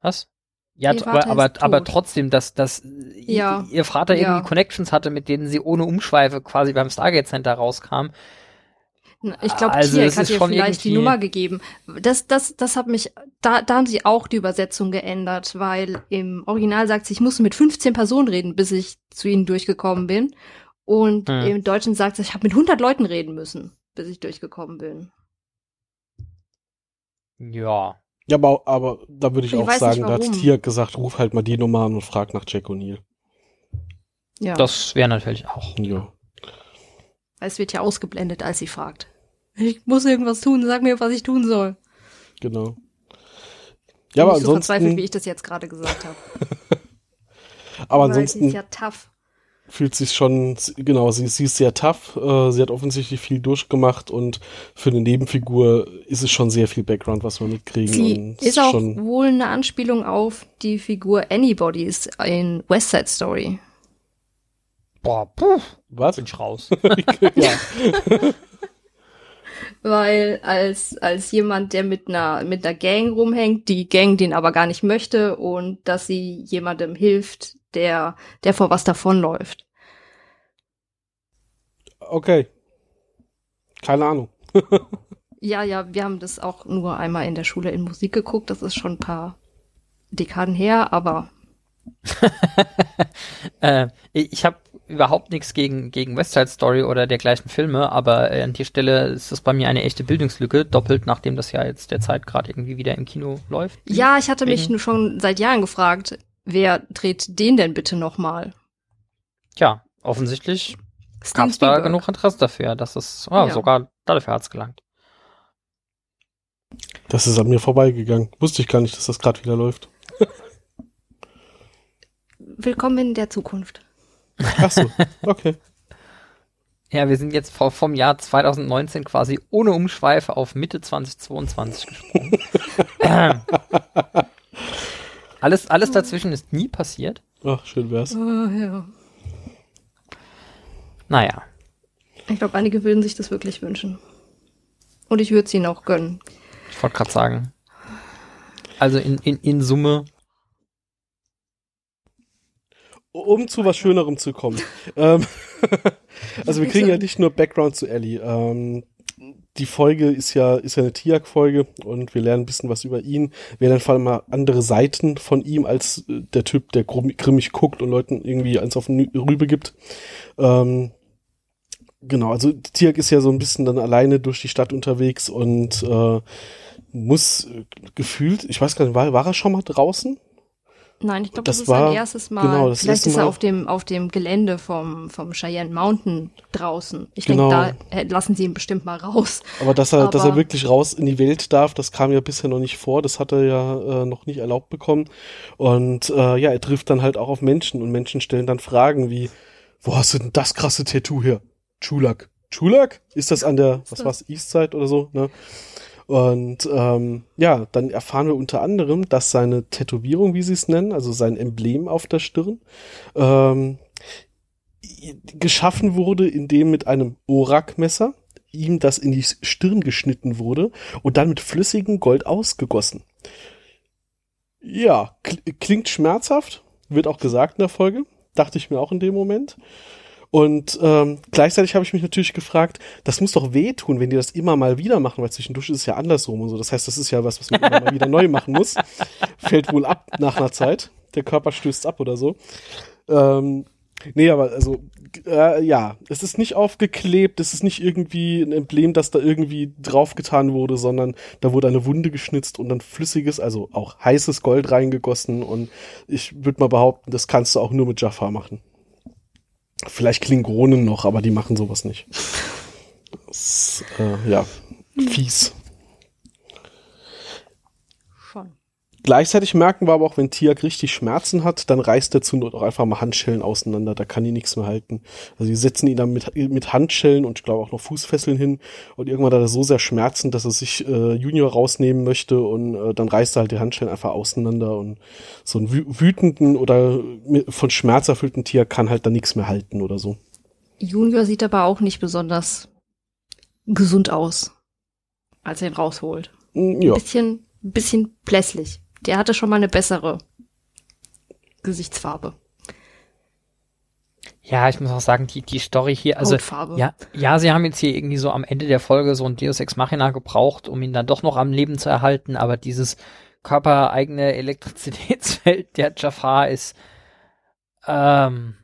Was? Ja, aber, aber, aber trotzdem, dass, dass Ja. ihr Vater Ja. irgendwie Connections hatte, mit denen sie ohne Umschweife quasi beim Stargate Center rauskam. Ich glaube, Also, Tiak es hat ihr vielleicht die Nummer gegeben. Das, das, das hat mich, da, da haben sie auch die Übersetzung geändert, weil im Original sagt sie, ich musste mit 15 Personen reden, bis ich zu ihnen durchgekommen bin. Und Hm. im Deutschen sagt sie, ich habe mit 100 Leuten reden müssen, bis ich durchgekommen bin. Ja. Ja, aber, aber da würde ich, Ich auch sagen, da hat. Tiak gesagt, ruf halt mal die Nummer an und frag nach Jack O'Neill. Ja, Das wäre natürlich auch. Ja. Weil es wird ja ausgeblendet, als sie fragt. Ich muss irgendwas tun, sag mir, was ich tun soll. Genau. Ja, aber Nicht so verzweifelt, wie ansonsten, ich das jetzt gerade gesagt habe. aber Weil sie ist ansonsten ja tough. fühlt sich schon, genau, sie, sie ist sehr tough, äh, sie hat offensichtlich viel durchgemacht und für eine Nebenfigur ist es schon sehr viel Background, was wir mitkriegen. Sie ist auch wohl eine Anspielung auf die Figur Anybody's in West Side Story. Boah, puh, was? Bin ich raus. Weil als, als jemand, der mit einer, mit einer Gang rumhängt, die Gang den aber gar nicht möchte und dass sie jemandem hilft, der, der vor was davonläuft. Okay. Keine Ahnung. ja, ja, wir haben das auch nur einmal in der Schule in Musik geguckt. Das ist schon ein paar Dekaden her, aber. äh, ich habe überhaupt nichts gegen, gegen West Side Story oder dergleichen Filme, aber äh, an der Stelle ist das bei mir eine echte Bildungslücke, doppelt nachdem das ja jetzt derzeit gerade irgendwie wieder im Kino läuft. Ja, ich hatte mich nur schon seit Jahren gefragt, wer dreht den denn bitte nochmal? Tja, offensichtlich gab es da genug Interesse dafür, dass es oh, ja. sogar dafür hat es gelangt. Das ist an mir vorbeigegangen. Wusste ich gar nicht, dass das gerade wieder läuft. Willkommen in der Zukunft. Ach so, okay. Ja, wir sind jetzt vom Jahr 2019 quasi ohne Umschweife auf Mitte 2022 gesprungen. alles, alles dazwischen ist nie passiert. Ach, schön wär's. Oh, ja. Naja. Ich glaube, einige würden sich das wirklich wünschen. Und ich würde es ihnen auch gönnen. Ich wollte gerade sagen. Also in, in, in Summe um zu was Schönerem zu kommen. ähm, also wir kriegen ja nicht nur Background zu Ellie. Ähm, die Folge ist ja, ist ja eine Tiak-Folge und wir lernen ein bisschen was über ihn. Wir lernen vor allem mal andere Seiten von ihm als äh, der Typ, der grimmig guckt und Leuten irgendwie eins auf den Rübe gibt. Ähm, genau, also Tiak ist ja so ein bisschen dann alleine durch die Stadt unterwegs und äh, muss äh, gefühlt, ich weiß gar nicht, war, war er schon mal draußen? Nein, ich glaube, das, das, ist war, sein erstes Mal. Genau, das Vielleicht ist er auf dem, auf dem Gelände vom, vom Cheyenne Mountain draußen. Ich genau. denke, da lassen sie ihn bestimmt mal raus. Aber dass er, Aber dass er wirklich raus in die Welt darf, das kam ja bisher noch nicht vor. Das hat er ja äh, noch nicht erlaubt bekommen. Und äh, ja, er trifft dann halt auch auf Menschen und Menschen stellen dann Fragen wie, wo hast du denn das krasse Tattoo her? Chulak. Chulak? Ist das an der, was war's, Eastside oder so? Ne? Und ähm, ja, dann erfahren wir unter anderem, dass seine Tätowierung, wie sie es nennen, also sein Emblem auf der Stirn, ähm, geschaffen wurde, indem mit einem Orak-Messer ihm das in die Stirn geschnitten wurde und dann mit flüssigem Gold ausgegossen. Ja, klingt schmerzhaft, wird auch gesagt in der Folge, dachte ich mir auch in dem Moment. Und ähm, gleichzeitig habe ich mich natürlich gefragt, das muss doch wehtun, wenn die das immer mal wieder machen, weil zwischendurch ist es ja andersrum und so. Das heißt, das ist ja was, was man immer mal wieder neu machen muss. Fällt wohl ab nach einer Zeit. Der Körper stößt ab oder so. Ähm, nee, aber also, äh, ja, es ist nicht aufgeklebt, es ist nicht irgendwie ein Emblem, das da irgendwie draufgetan wurde, sondern da wurde eine Wunde geschnitzt und dann flüssiges, also auch heißes Gold reingegossen und ich würde mal behaupten, das kannst du auch nur mit Jaffa machen. Vielleicht Klingonen noch, aber die machen sowas nicht. Das, äh, ja, fies. Schon. Gleichzeitig merken wir aber auch, wenn Tiak richtig Schmerzen hat, dann reißt er zu Not auch einfach mal Handschellen auseinander. Da kann die nichts mehr halten. Also die setzen ihn dann mit, mit Handschellen und ich glaube auch noch Fußfesseln hin. Und irgendwann hat er so sehr Schmerzen, dass er sich äh, Junior rausnehmen möchte und äh, dann reißt er halt die Handschellen einfach auseinander. Und so einen wütenden oder von Schmerz erfüllten Tier kann halt dann nichts mehr halten oder so. Junior sieht aber auch nicht besonders gesund aus, als er ihn rausholt. Ja. Ein bisschen, bisschen blässlich der hatte schon mal eine bessere Gesichtsfarbe. Ja, ich muss auch sagen, die, die Story hier, also, Hautfarbe. ja, ja, sie haben jetzt hier irgendwie so am Ende der Folge so ein Deus Ex Machina gebraucht, um ihn dann doch noch am Leben zu erhalten, aber dieses körpereigene Elektrizitätsfeld der Jafar ist, ähm,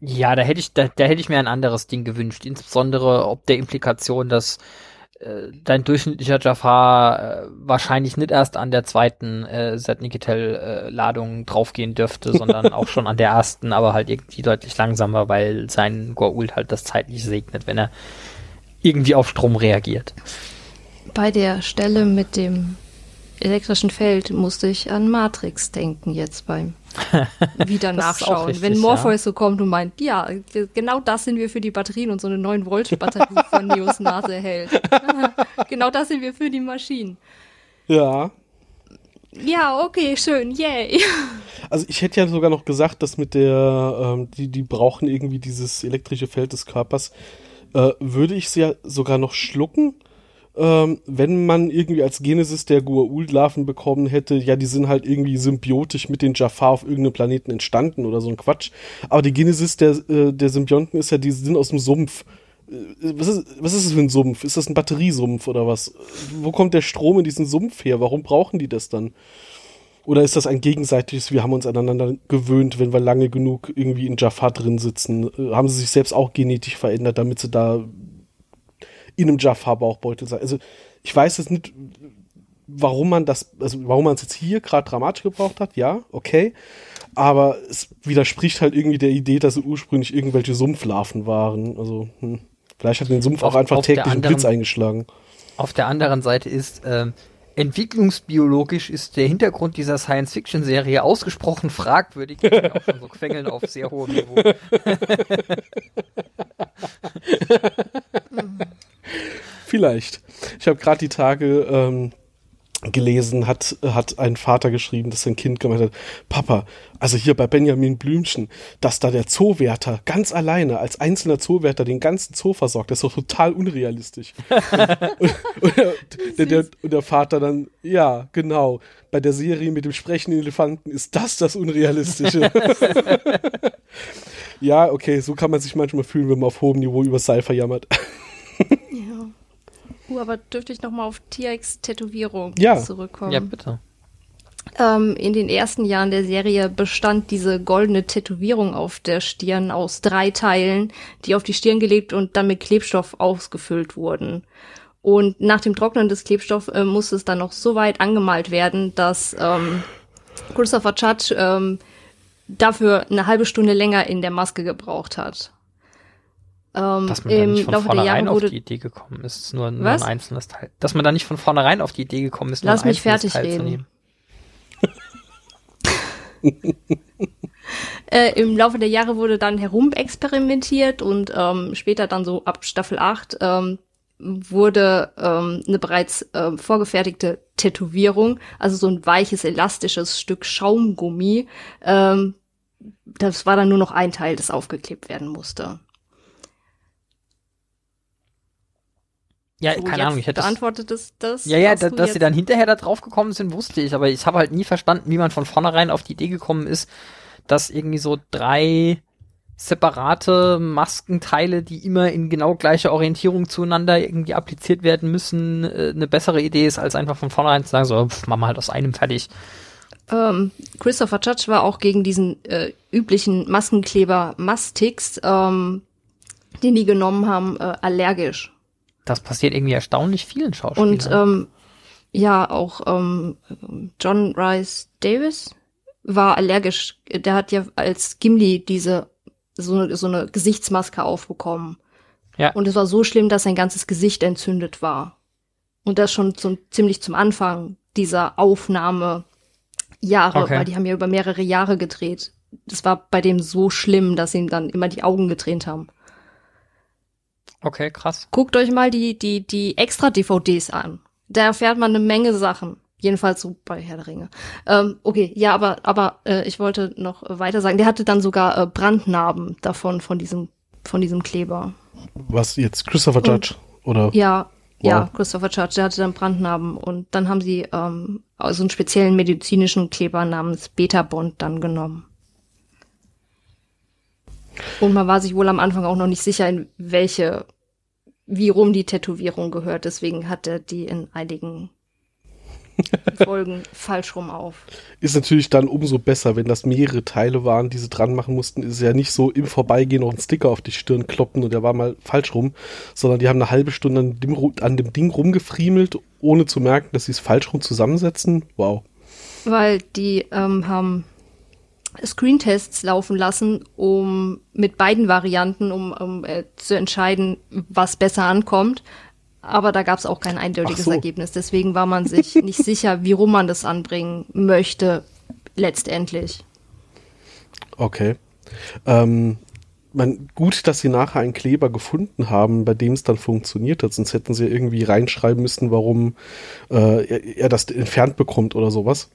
ja, da hätte ich, da, da hätte ich mir ein anderes Ding gewünscht, insbesondere ob der Implikation, dass dein durchschnittlicher Jafar äh, wahrscheinlich nicht erst an der zweiten äh, Zetnikitel-Ladung äh, draufgehen dürfte, sondern auch schon an der ersten, aber halt irgendwie deutlich langsamer, weil sein Goa'uld halt das zeitlich segnet, wenn er irgendwie auf Strom reagiert. Bei der Stelle mit dem elektrischen Feld musste ich an Matrix denken jetzt beim wieder nachschauen. Richtig, Wenn Morpheus ja. so kommt und meint, ja, genau das sind wir für die Batterien und so eine 9 Volt Batterie von Neos Nase hält. genau das sind wir für die Maschinen. Ja. Ja, okay, schön, yay. Also ich hätte ja sogar noch gesagt, dass mit der, ähm, die, die brauchen irgendwie dieses elektrische Feld des Körpers, äh, würde ich es ja sogar noch schlucken, ähm, wenn man irgendwie als Genesis der Gua'uld-Larven bekommen hätte, ja, die sind halt irgendwie symbiotisch mit den Jafar auf irgendeinem Planeten entstanden oder so ein Quatsch. Aber die Genesis der, äh, der Symbionten ist ja, die sind aus dem Sumpf. Äh, was ist, was ist das für ein Sumpf? Ist das ein Batteriesumpf oder was? Wo kommt der Strom in diesen Sumpf her? Warum brauchen die das dann? Oder ist das ein gegenseitiges, wir haben uns aneinander gewöhnt, wenn wir lange genug irgendwie in Jafar drin sitzen? Äh, haben sie sich selbst auch genetisch verändert, damit sie da in einem Jafar-Bauchbeutel sein. Also ich weiß jetzt nicht, warum man das, also warum man es jetzt hier gerade dramatisch gebraucht hat, ja, okay. Aber es widerspricht halt irgendwie der Idee, dass es ursprünglich irgendwelche Sumpflarven waren. Also, hm. vielleicht hat den Sumpf auf, auch einfach täglich einen Blitz eingeschlagen. Auf der anderen Seite ist, ähm, entwicklungsbiologisch ist der Hintergrund dieser Science-Fiction-Serie ausgesprochen fragwürdig. Ich bin auch schon so Quengeln auf sehr hohem Niveau. Vielleicht. Ich habe gerade die Tage ähm, gelesen, hat, hat ein Vater geschrieben, dass sein Kind gemeint hat, Papa, also hier bei Benjamin Blümchen, dass da der Zoowärter ganz alleine als einzelner Zoowärter den ganzen Zoo versorgt, das ist doch total unrealistisch. und, und, der, der, und, der, Vater dann, ja, genau, bei der Serie mit dem sprechenden Elefanten ist das das Unrealistische. ja, okay, so kann man sich manchmal fühlen, wenn man auf hohem Niveau über Cypher jammert. Ja. Uh, aber dürfte ich nochmal auf TX-Tätowierung ja. zurückkommen? Ja, bitte. Ähm, in den ersten Jahren der Serie bestand diese goldene Tätowierung auf der Stirn aus drei Teilen, die auf die Stirn gelegt und dann mit Klebstoff ausgefüllt wurden. Und nach dem Trocknen des Klebstoffs äh, musste es dann noch so weit angemalt werden, dass ähm, Christopher Judge ähm, dafür eine halbe Stunde länger in der Maske gebraucht hat. Ähm, Dass man da nicht von vornherein auf die Idee gekommen ist, nur, nur ein einzelnes Teil. Dass man da nicht von vornherein auf die Idee gekommen ist, nur Lass ein mich fertig Teil reden. äh, Im Laufe der Jahre wurde dann herumexperimentiert und ähm, später dann so ab Staffel 8 ähm, wurde ähm, eine bereits ähm, vorgefertigte Tätowierung, also so ein weiches, elastisches Stück Schaumgummi. Ähm, das war dann nur noch ein Teil, das aufgeklebt werden musste. Ja, so, keine Ahnung, ich hätte beantwortet das, das. Ja, ja, da, dass sie dann hinterher da drauf gekommen sind, wusste ich, aber ich habe halt nie verstanden, wie man von vornherein auf die Idee gekommen ist, dass irgendwie so drei separate Maskenteile, die immer in genau gleicher Orientierung zueinander irgendwie appliziert werden müssen, äh, eine bessere Idee ist, als einfach von vornherein zu sagen, so, pff, machen wir halt aus einem fertig. Ähm, Christopher Judge war auch gegen diesen äh, üblichen Maskenkleber Mastix, ähm, den die genommen haben, äh, allergisch. Das passiert irgendwie erstaunlich vielen Schauspielern. Und ähm, ja, auch ähm, John Rice Davis war allergisch. Der hat ja als Gimli diese so eine, so eine Gesichtsmaske aufbekommen. Ja. Und es war so schlimm, dass sein ganzes Gesicht entzündet war. Und das schon zum, ziemlich zum Anfang dieser Aufnahme Jahre, okay. weil die haben ja über mehrere Jahre gedreht. Das war bei dem so schlimm, dass sie ihm dann immer die Augen getränt haben. Okay, krass. Guckt euch mal die, die, die extra DVDs an. Da erfährt man eine Menge Sachen. Jedenfalls so bei Herr der Ringe. Ähm, okay, ja, aber, aber äh, ich wollte noch weiter sagen. Der hatte dann sogar äh, Brandnarben davon, von diesem, von diesem Kleber. Was jetzt? Christopher Judge? Und, oder? Ja, wow. ja, Christopher Judge, der hatte dann Brandnarben. Und dann haben sie ähm, also einen speziellen medizinischen Kleber namens Beta-Bond dann genommen. Und man war sich wohl am Anfang auch noch nicht sicher, in welche, wie rum die Tätowierung gehört. Deswegen hat er die in einigen Folgen falsch rum auf. Ist natürlich dann umso besser, wenn das mehrere Teile waren, die sie dran machen mussten. Ist ja nicht so im Vorbeigehen noch ein Sticker auf die Stirn kloppen und der war mal falsch rum, sondern die haben eine halbe Stunde an dem, an dem Ding rumgefriemelt, ohne zu merken, dass sie es falsch rum zusammensetzen. Wow. Weil die ähm, haben Screentests laufen lassen, um mit beiden Varianten, um, um äh, zu entscheiden, was besser ankommt. Aber da gab es auch kein eindeutiges so. Ergebnis. Deswegen war man sich nicht sicher, wie rum man das anbringen möchte, letztendlich. Okay. Ähm, man, gut, dass sie nachher einen Kleber gefunden haben, bei dem es dann funktioniert hat, sonst hätten sie irgendwie reinschreiben müssen, warum äh, er, er das entfernt bekommt oder sowas.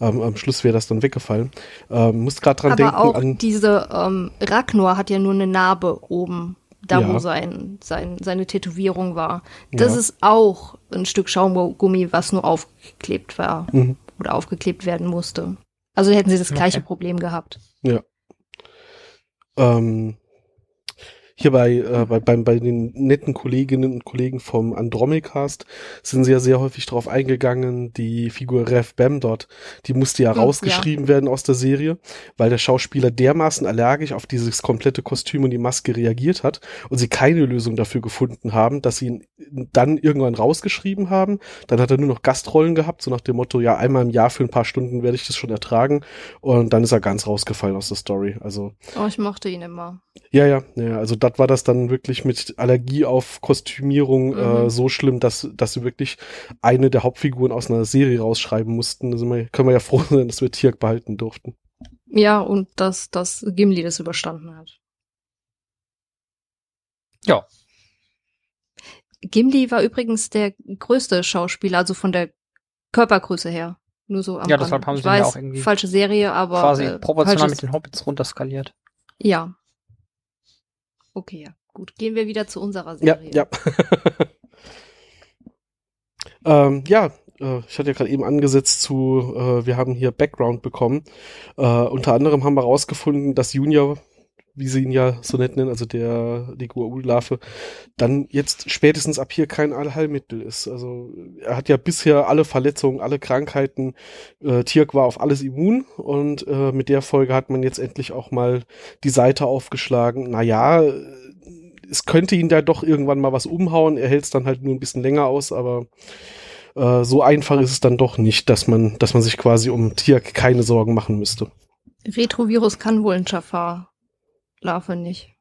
Ähm, am Schluss wäre das dann weggefallen. Ähm, muss gerade dran Aber denken auch an. diese ähm, Ragnar hat ja nur eine Narbe oben, da Ja. wo sein, sein, seine Tätowierung war. Das Ja. ist auch ein Stück Schaumgummi, was nur aufgeklebt war Mhm. oder aufgeklebt werden musste. Also hätten sie das gleiche Okay. Problem gehabt. Ähm, hier bei, äh, bei, bei, bei den netten Kolleginnen und Kollegen vom Andromedcast sind sie ja sehr häufig drauf eingegangen, die Figur Rev Bam dort, die musste ja Hm, rausgeschrieben werden aus der Serie, weil der Schauspieler dermaßen allergisch auf dieses komplette Kostüm und die Maske reagiert hat und sie keine Lösung dafür gefunden haben, dass sie ihn dann irgendwann rausgeschrieben haben. Dann hat er nur noch Gastrollen gehabt, so nach dem Motto, ja, einmal im Jahr für ein paar Stunden werde ich das schon ertragen und dann ist er ganz rausgefallen aus der Story. Also Oh, ich mochte ihn immer. ja, ja, ja, also das war das dann wirklich mit Allergie auf Kostümierung äh, Mhm. so schlimm, dass, dass sie wirklich eine der Hauptfiguren aus einer Serie rausschreiben mussten. Da sind wir, können wir ja froh sein, dass wir Tirk behalten durften. Ja, und dass, dass Gimli das überstanden hat. Ja. Gimli war übrigens der größte Schauspieler, also von der Körpergröße her. Nur so am Ja, deshalb haben sie ihn ja weiß, auch irgendwie falsche Serie, aber Quasi äh, proportional mit den Hobbits runterskaliert. Ja. Okay, ja. Gut, gehen wir wieder zu unserer Ja, Serie. ja. ähm, ja, äh, ich hatte ja gerade eben angesetzt zu, äh, wir haben hier Background bekommen. Äh, unter anderem haben wir rausgefunden, dass Junior, wie sie ihn ja so nett nennen, also der die Guaul-Larve, dann jetzt spätestens ab hier kein Allheilmittel ist. Also er hat ja bisher alle Verletzungen, alle Krankheiten, äh, Tirk war auf alles immun und äh, mit der Folge hat man jetzt endlich auch mal die Seite aufgeschlagen. Naja, es könnte ihn da doch irgendwann mal was umhauen. Er hält es dann halt nur ein bisschen länger aus, aber äh, so einfach ist es dann doch nicht, dass man, dass man sich quasi um Tirk keine Sorgen machen müsste. Retrovirus kann wohl ein Jafar-Larve nicht.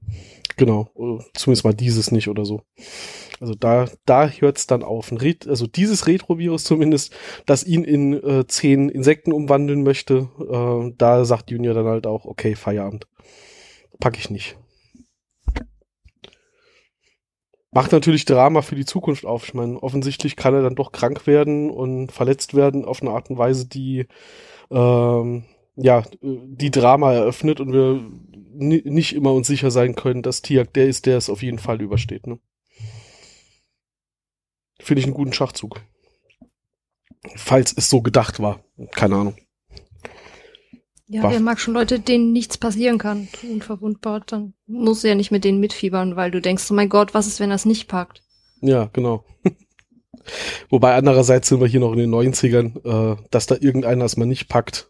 Genau, zumindest mal dieses nicht oder so. Also da, da hört's dann auf. Also dieses Retrovirus zumindest, das ihn in äh, zehn Insekten umwandeln möchte, äh, da sagt Junior dann halt auch, okay, Feierabend. Pack ich nicht. Macht natürlich Drama für die Zukunft auf. Ich meine, offensichtlich kann er dann doch krank werden und verletzt werden auf eine Art und Weise, die ähm, ja, die Drama eröffnet und wir nicht immer uns sicher sein können, dass Tiak der ist, der es auf jeden Fall übersteht. Ne? Finde ich einen guten Schachzug. Falls es so gedacht war. Keine Ahnung. Ja, Waff- wer mag schon Leute, denen nichts passieren kann, unverwundbar, dann musst du ja nicht mit denen mitfiebern, weil du denkst, oh mein Gott, was ist, wenn das nicht packt? Ja, genau. Wobei andererseits sind wir hier noch in den 90ern, äh, dass da irgendeiner es mal nicht packt.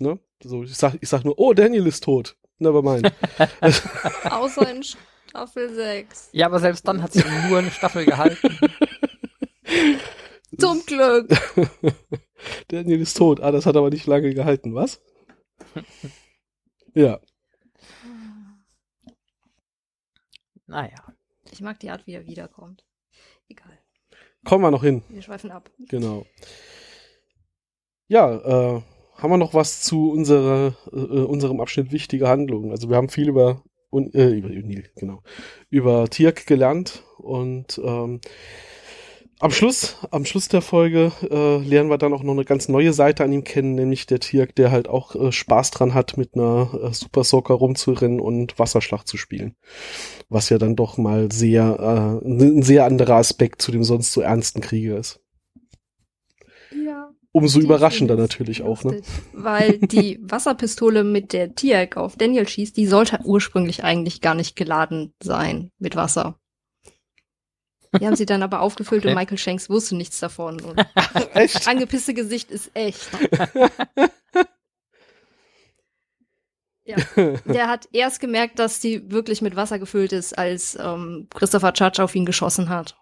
Ne? So, ich sag, ich sag nur, oh, Daniel ist tot. Never mind. Außer in Staffel 6. Ja, aber selbst dann hat sie nur eine Staffel gehalten. Zum Glück. Daniel ist tot. Ah, das hat aber nicht lange gehalten, was? ja. Naja. Ich mag die Art, wie er wiederkommt. Egal. Kommen wir noch hin. Wir schweifen ab. Genau. Ja, äh, haben wir noch was zu unserer, äh, unserem Abschnitt wichtige Handlungen? Also wir haben viel über, un, äh, über Nil, genau, über Tirk gelernt und ähm, am Schluss, am Schluss der Folge äh, lernen wir dann auch noch eine ganz neue Seite an ihm kennen, nämlich der Tirk, der halt auch äh, Spaß dran hat, mit einer äh, Super Soaker rumzurennen und Wasserschlacht zu spielen. Was ja dann doch mal sehr, äh, ein sehr anderer Aspekt zu dem sonst so ernsten Krieger ist. Umso Die überraschender natürlich auch, ne? Weil die Wasserpistole mit der Tiag auf Daniel schießt, die sollte ursprünglich eigentlich gar nicht geladen sein mit Wasser. Die haben sie dann aber aufgefüllt Okay. und Michael Shanks wusste nichts davon. Und Echt? angepisste Gesicht ist echt. Ja, der hat erst gemerkt, dass die wirklich mit Wasser gefüllt ist, als ähm, Christopher Judge auf ihn geschossen hat.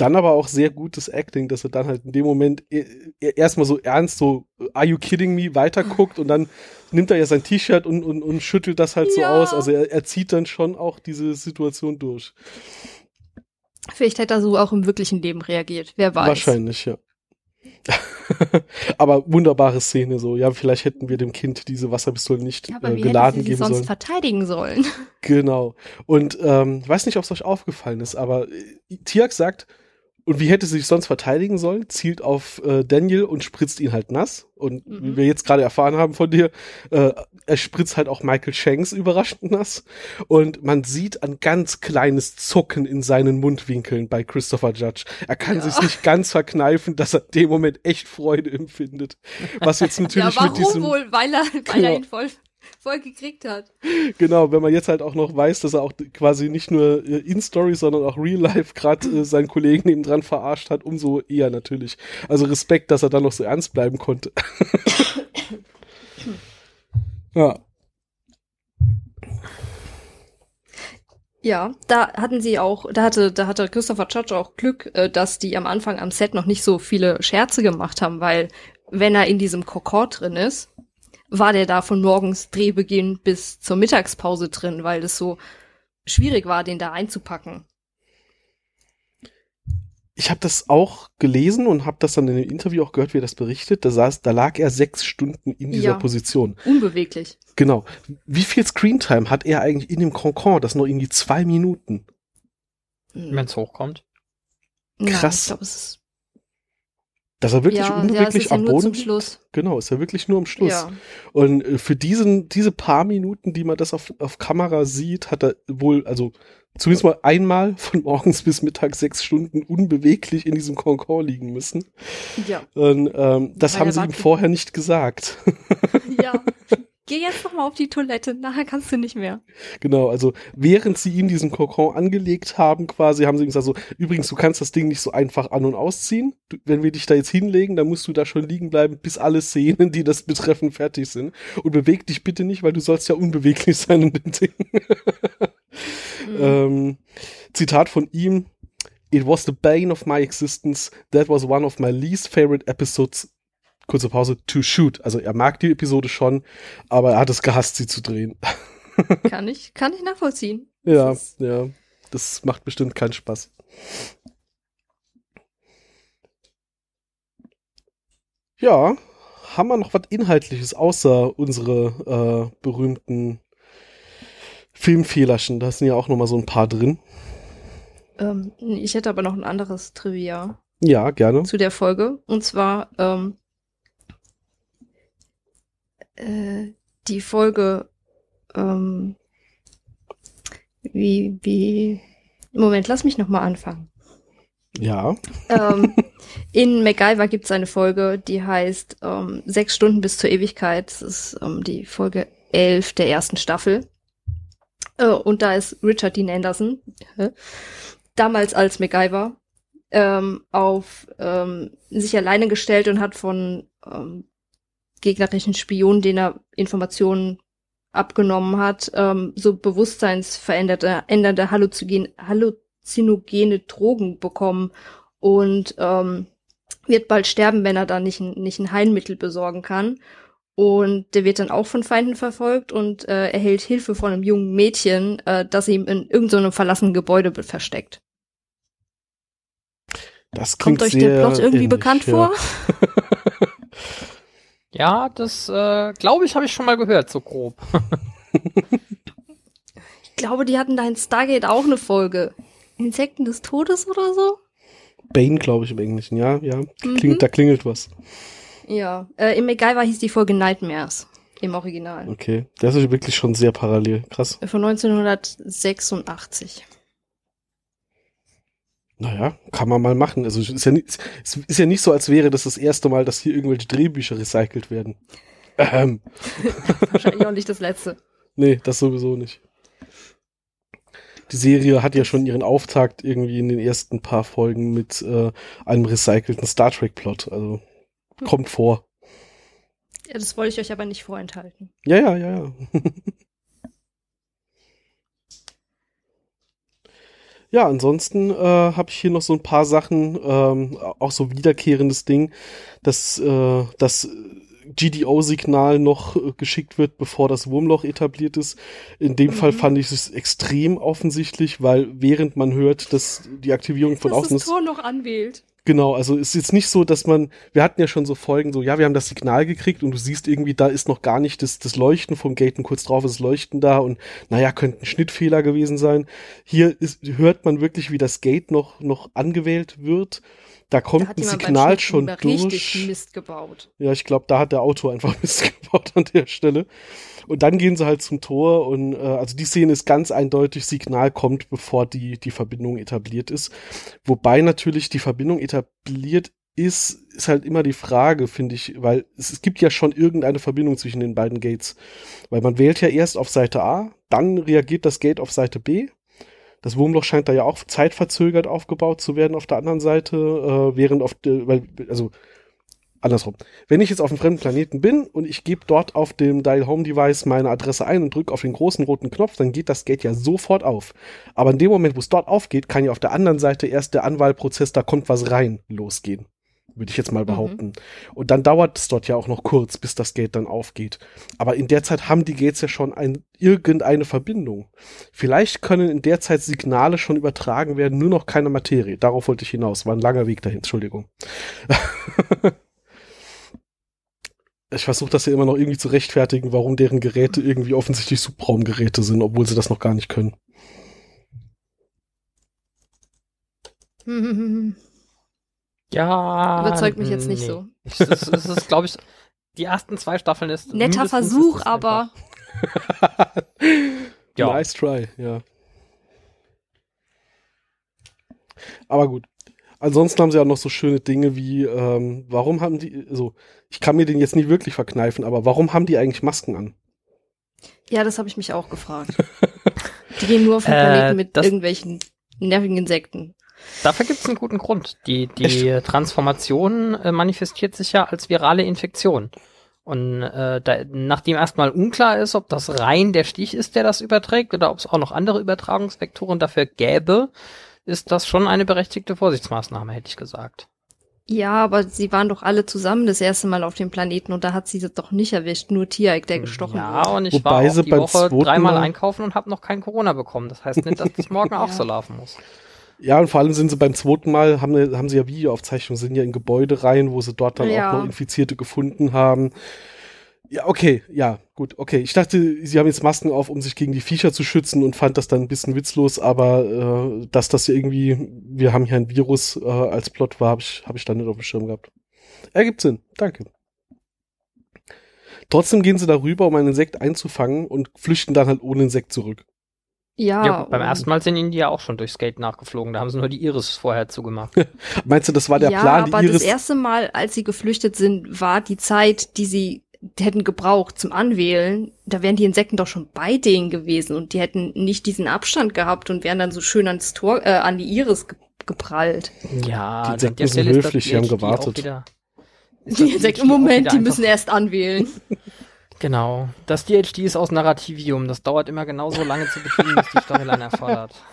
Dann aber auch sehr gutes Acting, dass er dann halt in dem Moment e- e- erstmal so ernst so, are you kidding me, weiterguckt und dann nimmt er ja sein T-Shirt und, und, und schüttelt das halt so Ja. aus. Also er, er zieht dann schon auch diese Situation durch. Vielleicht hätte er so auch im wirklichen Leben reagiert. Wer weiß. Wahrscheinlich, ja. aber wunderbare Szene so. Ja, vielleicht hätten wir dem Kind diese Wasserpistole nicht Ja, aber äh, geladen geben sonst sollen. verteidigen sollen? Genau. Und ähm, ich weiß nicht, ob es euch aufgefallen ist, aber äh, Tiak sagt, und wie hätte sie sich sonst verteidigen sollen? Zielt auf äh, Daniel und spritzt ihn halt nass. Und Mhm. wie wir jetzt gerade erfahren haben von dir, äh, er spritzt halt auch Michael Shanks überraschend nass. Und man sieht ein ganz kleines Zucken in seinen Mundwinkeln bei Christopher Judge. Er kann Ja. sich nicht ganz verkneifen, dass er dem Moment echt Freude empfindet. Was jetzt natürlich ja, mit warum diesem wohl? Weil er, weil Genau. er ihn voll, voll gekriegt hat. Genau, wenn man jetzt halt auch noch weiß, dass er auch quasi nicht nur äh, in Story, sondern auch Real Life gerade äh, seinen Kollegen neben dran verarscht hat, umso eher natürlich. Also Respekt, dass er dann noch so ernst bleiben konnte. ja, Ja, da hatten sie auch, da hatte, da hatte Christopher Judge auch Glück, äh, dass die am Anfang am Set noch nicht so viele Scherze gemacht haben, weil wenn er in diesem Kokord drin ist, war der da von morgens Drehbeginn bis zur Mittagspause drin, weil es so schwierig war, den da einzupacken. ich habe das auch gelesen und habe das dann in dem Interview auch gehört, wie er das berichtet. Da saß, da lag er sechs Stunden in dieser Ja. Position. Unbeweglich. Genau. Wie viel Screentime hat er eigentlich in dem Concorde? Das noch irgendwie zwei Minuten. Wenn es hochkommt. Krass. ich glaube, es ist, Dass er wirklich ja, ja, ist ja am nur Boden. Genau, ist ja wirklich nur am Schluss. Ja. Und äh, für diesen, diese paar Minuten, die man das auf, auf Kamera sieht, hat er wohl, also zumindest mal einmal von morgens bis mittags sechs Stunden unbeweglich in diesem Concorde liegen müssen. Ja. Und ähm, das Weil haben sie war ihm vorher nicht gesagt. ja. Geh jetzt noch mal auf die Toilette, nachher kannst du nicht mehr. genau, also während sie ihm diesen Kokon angelegt haben, quasi, haben sie ihm gesagt so, übrigens, du kannst das Ding nicht so einfach an- und ausziehen. Du, wenn wir dich da jetzt hinlegen, dann musst du da schon liegen bleiben, bis alle Szenen, die das betreffen, fertig sind. Und beweg dich bitte nicht, weil du sollst ja unbeweglich sein in dem Ding. Mhm. Ähm, Zitat von ihm. It was the bane of my existence. That was one of my least favorite episodes. Kurze Pause. To shoot. Also er mag die Episode schon, aber er hat es gehasst, sie zu drehen. Kann ich, kann ich nachvollziehen. ja, Das ja. Das macht bestimmt keinen Spaß. Ja, haben wir noch was Inhaltliches außer unsere äh, berühmten Filmfehlerchen? Da sind ja auch noch mal so ein paar drin. Ähm, ich hätte aber noch ein anderes Trivia Ja, gerne. zu der Folge. Und zwar ähm, äh, die Folge ähm, wie, wie Moment, lass mich noch mal anfangen. Ja. ähm, in MacGyver gibt es eine Folge, die heißt ähm, Sechs Stunden bis zur Ewigkeit. Das ist ähm, die Folge 11 der ersten Staffel. Äh, und da ist Richard Dean Anderson, hä? damals als MacGyver, ähm, auf ähm, sich alleine gestellt und hat von ähm, gegnerischen Spionen, denen er Informationen abgenommen hat, ähm, so bewusstseinsveränderte, ändernde Halluzinogen, halluzinogene Drogen bekommen und ähm, wird bald sterben, wenn er da nicht ein, nicht ein Heilmittel besorgen kann. Und der wird dann auch von Feinden verfolgt und äh, erhält Hilfe von einem jungen Mädchen, äh, das ihm in irgendeinem so verlassenen Gebäude versteckt. Das klingt Kommt euch der Plot irgendwie ähnlich, bekannt ja. vor? Ja, das äh, glaube ich, habe ich schon mal gehört, so grob. Ich glaube, die hatten da in Stargate auch eine Folge. Insekten des Todes oder so? Bane, glaube ich, im Englischen, ja, ja. Mhm. Klingt, Da klingelt was. Ja. Äh, Im MacGyver hieß die Folge Nightmares im Original. Okay. Das ist wirklich schon sehr parallel. Krass. Von 1986. Naja, kann man mal machen. Also es ist ja, nicht, es ist ja nicht so, als wäre das das erste Mal, dass hier irgendwelche Drehbücher recycelt werden. Ähm, Wahrscheinlich auch nicht das letzte. nee, das sowieso nicht. Die Serie hat ja schon ihren Auftakt irgendwie in den ersten paar Folgen mit äh, einem recycelten Star Trek-Plot. Also kommt vor. Ja, das wollte ich euch aber nicht vorenthalten. Ja, ja, ja, ja. ja, ansonsten äh, habe ich hier noch so ein paar Sachen, ähm, auch so wiederkehrendes Ding, dass, äh, dass GDO-Signal noch äh, geschickt wird, bevor das Wurmloch etabliert ist. In dem mhm. Fall fand ich es extrem offensichtlich, weil während man hört, dass die Aktivierung von dass außen das Tor noch anwählt. Genau, also ist jetzt nicht so, dass man, wir hatten ja schon so Folgen, so, ja, wir haben das Signal gekriegt und du siehst irgendwie, da ist noch gar nicht das, das Leuchten vom Gate und kurz drauf ist das Leuchten da und naja, könnte ein Schnittfehler gewesen sein. Hier ist, hört man wirklich, wie das Gate noch, noch angewählt wird. Da kommt da ein Signal schon durch. Mist gebaut. Ja, ich glaube, da hat der Autor einfach Mist gebaut an der Stelle. Und dann gehen sie halt zum Tor und äh, also die Szene ist ganz eindeutig, Signal kommt, bevor die, die Verbindung etabliert ist. Wobei natürlich die Verbindung etabliert ist, ist halt immer die Frage, finde ich, weil es, es gibt ja schon irgendeine Verbindung zwischen den beiden Gates. Weil man wählt ja erst auf Seite A, dann reagiert das Gate auf Seite B. Das Wurmloch scheint da ja auch zeitverzögert aufgebaut zu werden auf der anderen Seite, äh, während auf der, weil, also andersrum. Wenn ich jetzt auf einem fremden Planeten bin und ich gebe dort auf dem Dial Home Device meine Adresse ein und drücke auf den großen roten Knopf, dann geht das Gate ja sofort auf. Aber in dem Moment, wo es dort aufgeht, kann ja auf der anderen Seite erst der Anwahlprozess, da kommt was rein, losgehen. Würde ich jetzt mal mhm. behaupten. Mhm. Und dann dauert es dort ja auch noch kurz, bis das Gate dann aufgeht. Aber in der Zeit haben die Gates ja schon ein, irgendeine Verbindung. Vielleicht können in der Zeit Signale schon übertragen werden, nur noch keine Materie. Darauf wollte ich hinaus. War ein langer Weg dahin, Entschuldigung. ich versuche das ja immer noch irgendwie zu rechtfertigen, warum deren Geräte irgendwie offensichtlich Subraumgeräte sind, obwohl sie das noch gar nicht können. Ja. Überzeugt mich jetzt nicht nee. so. Es ist, es ist glaube ich, die ersten zwei Staffeln ist. Netter Versuch, aber. ja. Nice try, ja. Aber gut. Ansonsten haben sie auch noch so schöne Dinge wie, ähm, warum haben die, also ich kann mir den jetzt nie wirklich verkneifen, aber warum haben die eigentlich Masken an? Ja, das habe ich mich auch gefragt. die gehen nur auf den Planeten äh, mit irgendwelchen nervigen Insekten. Dafür gibt es einen guten Grund. Die, die Transformation äh, manifestiert sich ja als virale Infektion. Und äh, da, nachdem erstmal unklar ist, ob das rein der Stich ist, der das überträgt, oder ob es auch noch andere Übertragungsvektoren dafür gäbe, ist das schon eine berechtigte Vorsichtsmaßnahme, hätte ich gesagt. Ja, aber sie waren doch alle zusammen das erste Mal auf dem Planeten und da hat sie das doch nicht erwischt, nur Tiereck, der gestochen ja, wurde. Ja, und ich Wobei war auch die Woche dreimal einkaufen und habe noch kein Corona bekommen. Das heißt nicht, dass das morgen ja. auch so laufen muss. Ja, und vor allem sind sie beim zweiten Mal, haben, haben sie ja Videoaufzeichnungen, sind ja in Gebäude rein, wo sie dort dann ja. auch noch Infizierte gefunden haben. Ja, okay, ja, gut, okay. Ich dachte, sie haben jetzt Masken auf, um sich gegen die Viecher zu schützen und fand das dann ein bisschen witzlos, aber äh, dass das irgendwie, wir haben hier ein Virus äh, als Plot war, habe ich, hab ich dann nicht auf dem Schirm gehabt. Ergibt Sinn, danke. Trotzdem gehen sie darüber, um ein Insekt einzufangen und flüchten dann halt ohne Insekt zurück. Ja, ja beim ersten Mal sind ihnen die ja auch schon durchs Gate nachgeflogen. Da haben sie nur die Iris vorher zugemacht. Meinst du, das war der ja, Plan? Die aber Iris das erste Mal, als sie geflüchtet sind, war die Zeit, die sie hätten gebraucht zum Anwählen. Da wären die Insekten doch schon bei denen gewesen und die hätten nicht diesen Abstand gehabt und wären dann so schön ans Tor, äh, an die Iris ge geprallt. Ja, die Insekten sind höflich, die haben gewartet. Wieder, die Insekten, im Moment, die müssen erst anwählen. Genau. Das DHD ist aus Narrativium. Das dauert immer genauso lange zu bedienen, bis die Storyline erfordert.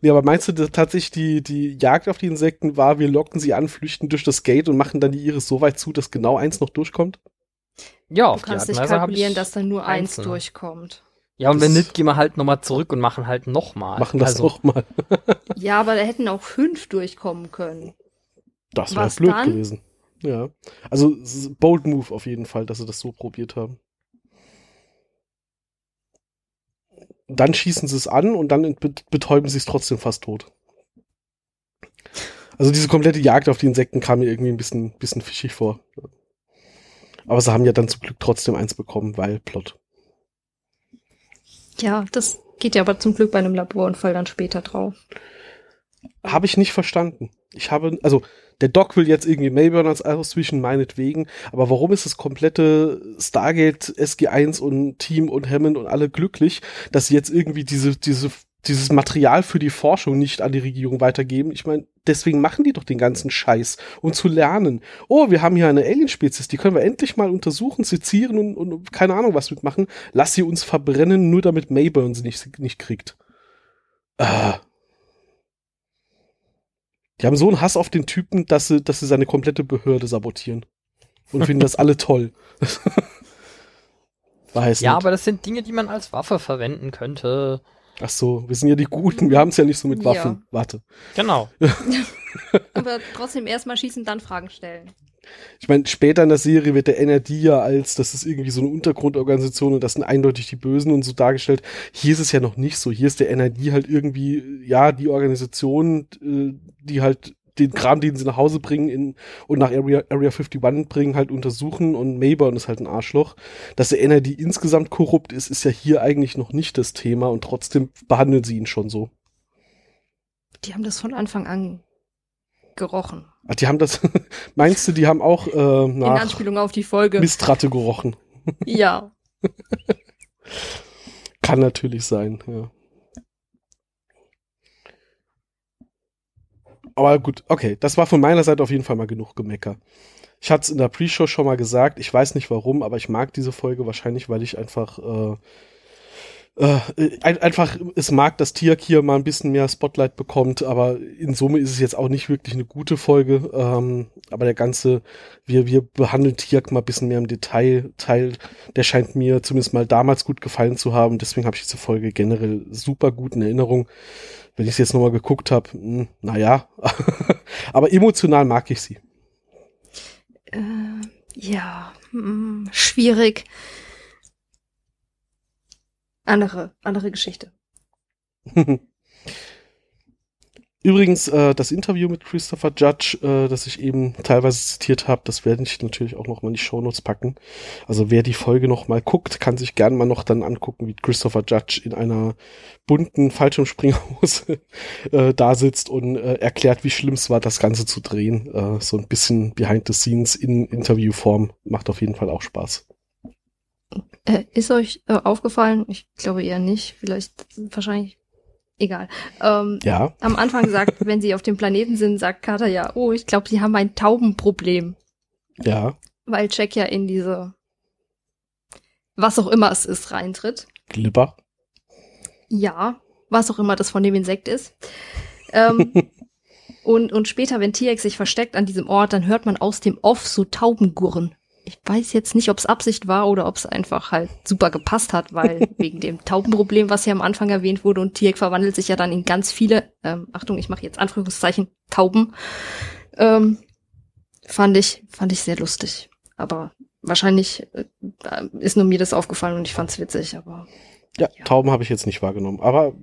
Nee, aber meinst du dass tatsächlich, die, die Jagd auf die Insekten war, wir locken sie an, flüchten durch das Gate und machen dann die Iris so weit zu, dass genau eins noch durchkommt? Ja, auf du kannst nicht kalkulieren, dass dann nur eins durchkommt. Ja, und das wenn nicht, gehen wir halt nochmal zurück und machen halt nochmal. Machen das also. nochmal. ja, aber da hätten auch fünf durchkommen können. Das wäre blöd dann? gewesen. Ja. Also bold move auf jeden Fall, dass sie das so probiert haben. Dann schießen sie es an und dann betäuben sie es trotzdem fast tot. Also diese komplette Jagd auf die Insekten kam mir irgendwie ein bisschen, bisschen fischig vor. Aber sie haben ja dann zum Glück trotzdem eins bekommen, weil Plot. Ja, das geht ja aber zum Glück bei einem Laborunfall dann später drauf. Habe ich nicht verstanden. Ich habe, also der Doc will jetzt irgendwie Mayburn als auswischen, meinetwegen, aber warum ist das komplette Stargate, SG1 und Team und Hammond und alle glücklich, dass sie jetzt irgendwie diese, diese, dieses Material für die Forschung nicht an die Regierung weitergeben? Ich meine, deswegen machen die doch den ganzen Scheiß, um zu lernen. Oh, wir haben hier eine Alienspezies, die können wir endlich mal untersuchen, sezieren und, und keine Ahnung was mitmachen. Lass sie uns verbrennen, nur damit Mayburn sie nicht, nicht kriegt. Ah. Die haben so einen Hass auf den Typen, dass sie, dass sie seine komplette Behörde sabotieren. und finden das alle toll. Weiß Ja, nicht. aber das sind Dinge, die man als Waffe verwenden könnte. Ach so, wir sind ja die Guten, wir haben es ja nicht so mit Ja. Waffen. Warte. Genau. Aber trotzdem erstmal schießen, dann Fragen stellen. Ich meine, später in der Serie wird der NRD ja als, das ist irgendwie so eine Untergrundorganisation und das sind eindeutig die Bösen und so dargestellt. Hier ist es ja noch nicht so. Hier ist der NRD halt irgendwie, ja, die Organisation, äh, die halt den Kram, den sie nach Hause bringen in, und nach Area, Area 51 bringen, halt untersuchen und Mayborn ist halt ein Arschloch. Dass der NRD insgesamt korrupt ist, ist ja hier eigentlich noch nicht das Thema und trotzdem behandeln sie ihn schon so. Die haben das von Anfang an gerochen. Ach, die haben das, meinst du, die haben auch äh, In nach Anspielung auf die Folge. Mistratte gerochen? Ja. Kann natürlich sein, ja. Aber gut, okay, das war von meiner Seite auf jeden Fall mal genug Gemecker. Ich hatte es in der Pre-Show schon mal gesagt, ich weiß nicht warum, aber ich mag diese Folge wahrscheinlich, weil ich einfach äh, äh, ein, einfach es mag, dass Tiak hier mal ein bisschen mehr Spotlight bekommt, aber in Summe ist es jetzt auch nicht wirklich eine gute Folge. Ähm, aber der ganze, wir, wir behandeln Tiak mal ein bisschen mehr im Detail Teil, der scheint mir zumindest mal damals gut gefallen zu haben. Deswegen habe ich diese Folge generell super gut in Erinnerung. Wenn ich es jetzt nochmal geguckt habe, naja, aber emotional mag ich sie. Äh, ja, hm, schwierig. Andere, andere Geschichte. Übrigens, äh, das Interview mit Christopher Judge, äh, das ich eben teilweise zitiert habe, das werde ich natürlich auch noch mal in die Shownotes packen. Also wer die Folge noch mal guckt, kann sich gern mal noch dann angucken, wie Christopher Judge in einer bunten Fallschirmspringerhose äh, da sitzt und äh, erklärt, wie schlimm es war, das Ganze zu drehen. Äh, so ein bisschen behind the scenes in Interviewform. Macht auf jeden Fall auch Spaß. Äh, ist euch äh, aufgefallen? Ich glaube eher nicht. Vielleicht, wahrscheinlich. Egal. Ähm, Ja, am Anfang sagt, wenn sie auf dem Planeten sind, sagt Carter ja, oh, ich glaube, sie haben ein Taubenproblem. ja, Weil Jack ja in diese, was auch immer es ist, reintritt. Glibber. Ja, was auch immer das von dem Insekt ist. Ähm, und, und später, wenn T-Rex sich versteckt an diesem Ort, dann hört man aus dem Off so Taubengurren. Ich weiß jetzt nicht, ob es Absicht war oder ob es einfach halt super gepasst hat, weil wegen dem Taubenproblem, was ja am Anfang erwähnt wurde, und T-Rex verwandelt sich ja dann in ganz viele, ähm, Achtung, ich mache jetzt Anführungszeichen, Tauben. Ähm, fand ich, fand ich sehr lustig. Aber wahrscheinlich äh, ist nur mir das aufgefallen und ich fand's witzig, aber Ja, Ja. Tauben habe ich jetzt nicht wahrgenommen, aber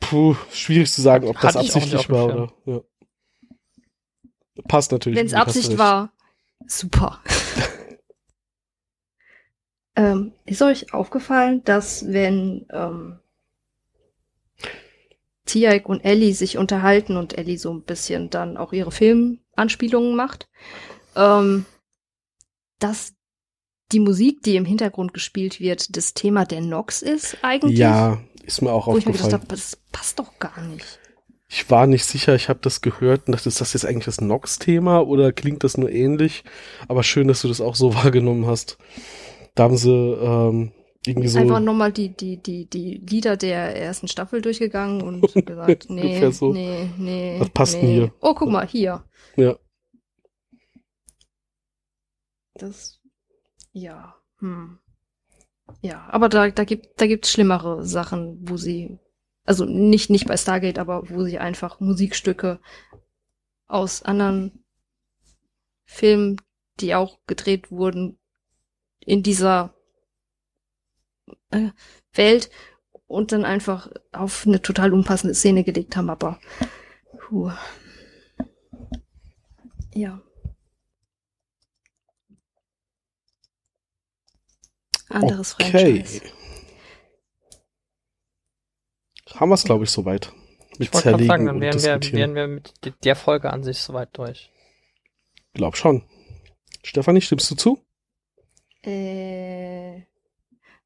puh, schwierig zu sagen, ob das absichtlich war oder. Ja. Passt natürlich. Wenn es Absicht war, super. ähm, ist euch aufgefallen, dass wenn ähm, Tiaik und Ellie sich unterhalten und Ellie so ein bisschen dann auch ihre Filmanspielungen macht, ähm, dass die Musik, die im Hintergrund gespielt wird, das Thema der Nox ist eigentlich? Ja, ist mir auch Wo ich mir gedacht aufgefallen. habe, das passt doch gar nicht. Ich war nicht sicher, ich habe das gehört und dachte, ist das jetzt eigentlich das Nox-Thema oder klingt das nur ähnlich? Aber schön, dass du das auch so wahrgenommen hast. Da haben sie ähm, irgendwie so. Einfach nochmal die, die, die, die Lieder der ersten Staffel durchgegangen und gesagt, nee, so. nee, nee. Was passt nee. hier? Oh, guck mal, hier. Ja. Das, ja, hm. Ja, aber da, da gibt, da gibt's schlimmere Sachen, wo sie, also nicht, nicht bei Stargate, aber wo sie einfach Musikstücke aus anderen Filmen, die auch gedreht wurden, in dieser äh, Welt und dann einfach auf eine total unpassende Szene gelegt haben, aber puh. ja. Anderes okay. Franchise. Haben wir es, glaube ich, soweit. Mit Ich wollte gerade sagen, dann und wären wir, wären wir mit de- der Folge an sich soweit durch. Glaub schon. Stefanie, stimmst du zu? Äh.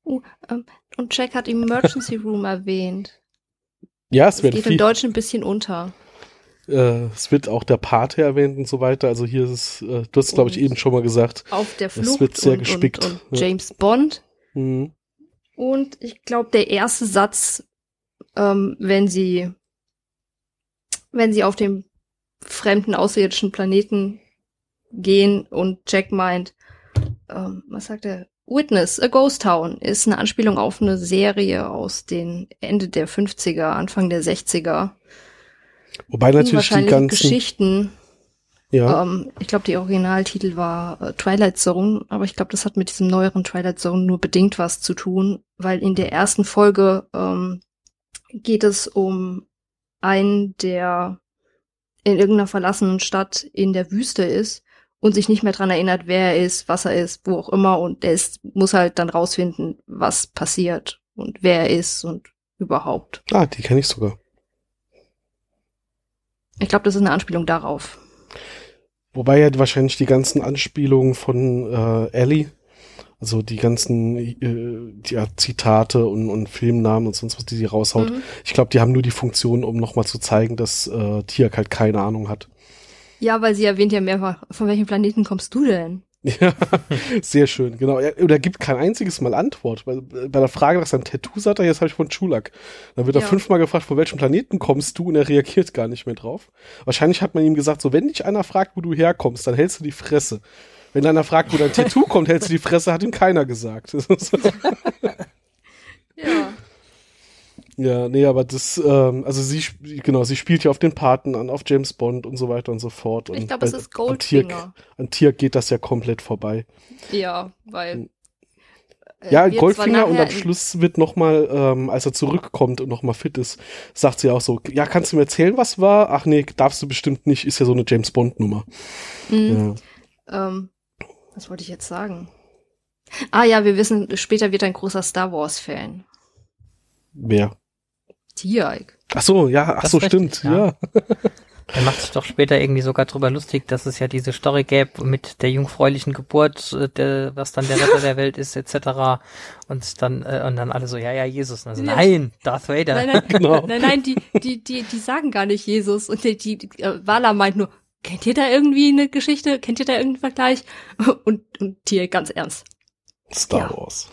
Uh, ähm, und Jack hat Emergency Room erwähnt. Ja, es Es wird geht im viel. Deutschen ein bisschen unter. Äh, es wird auch der Pate erwähnt und so weiter. Also hier ist es, äh, du hast, glaube ich, eben schon mal gesagt. Auf der Es Flucht wird sehr und, gespickt, und, und ja. James Bond. Mhm. Und ich glaube, der erste Satz, ähm, wenn sie, wenn sie auf dem fremden außerirdischen Planeten gehen und Jack meint, ähm, was sagt er? Witness, A Ghost Town ist eine Anspielung auf eine Serie aus den Ende der 50er, Anfang der 60er. Wobei natürlich die ganzen Geschichten. Ja. Ähm, ich glaube, die Originaltitel war äh, Twilight Zone, aber ich glaube, das hat mit diesem neueren Twilight Zone nur bedingt was zu tun, weil in der ersten Folge ähm, geht es um einen, der in irgendeiner verlassenen Stadt in der Wüste ist und sich nicht mehr dran erinnert, wer er ist, was er ist, wo auch immer. Und er ist, muss halt dann rausfinden, was passiert und wer er ist und überhaupt. Ah, die kenne ich sogar. Ich glaube, das ist eine Anspielung darauf. Wobei ja wahrscheinlich die ganzen Anspielungen von äh, Ellie, also die ganzen äh, ja, Zitate und, und Filmnamen und sonst was, die sie raushaut, mhm. ich glaube, die haben nur die Funktion, um nochmal zu zeigen, dass äh, Tiak halt keine Ahnung hat. Ja, weil sie erwähnt ja mehrfach, von welchem Planeten kommst du denn? Ja, sehr schön, genau. Er, oder gibt kein einziges Mal Antwort. Bei, bei der Frage nach seinem Tattoo sagt er, jetzt habe ich von Chulak. Dann wird er fünfmal gefragt, von welchem Planeten kommst du? Und er reagiert gar nicht mehr drauf. Wahrscheinlich hat man ihm gesagt, so, wenn dich einer fragt, wo du herkommst, dann hältst du die Fresse. Wenn einer fragt, wo dein Tattoo kommt, hältst du die Fresse, hat ihm keiner gesagt. ja. Ja, nee, aber das, ähm, also sie, genau, sie spielt ja auf den Paten an, auf James Bond und so weiter und so fort. Ich glaube, es ist Goldfinger. An Tier geht das ja komplett vorbei. Ja, weil. Äh, ja, Goldfinger und am Schluss wird nochmal, ähm, als er zurückkommt und nochmal fit ist, sagt sie auch so, ja, kannst du mir erzählen, was war? Ach nee, darfst du bestimmt nicht, ist ja so eine James Bond Nummer. Mhm. Ja. Ähm, was wollte ich jetzt sagen? Ah ja, wir wissen, später wird er ein großer Star Wars Fan. Wer? Tiereik. Ach so, ja, ach das so, stimmt, ja. ja. Er macht sich doch später irgendwie sogar drüber lustig, dass es ja diese Story gäbe mit der jungfräulichen Geburt, äh, der, was dann der Retter der Welt ist, etc. Und dann, äh, und dann alle so, ja, ja, Jesus. Also, nein, Darth Vader. Nein, nein, genau. nein, nein, die, die, die, die sagen gar nicht Jesus. Und die, die, die äh, Wala meint nur, kennt ihr da irgendwie eine Geschichte? Kennt ihr da irgendeinen Vergleich? Und, und Tier ganz ernst. Star ja. Wars.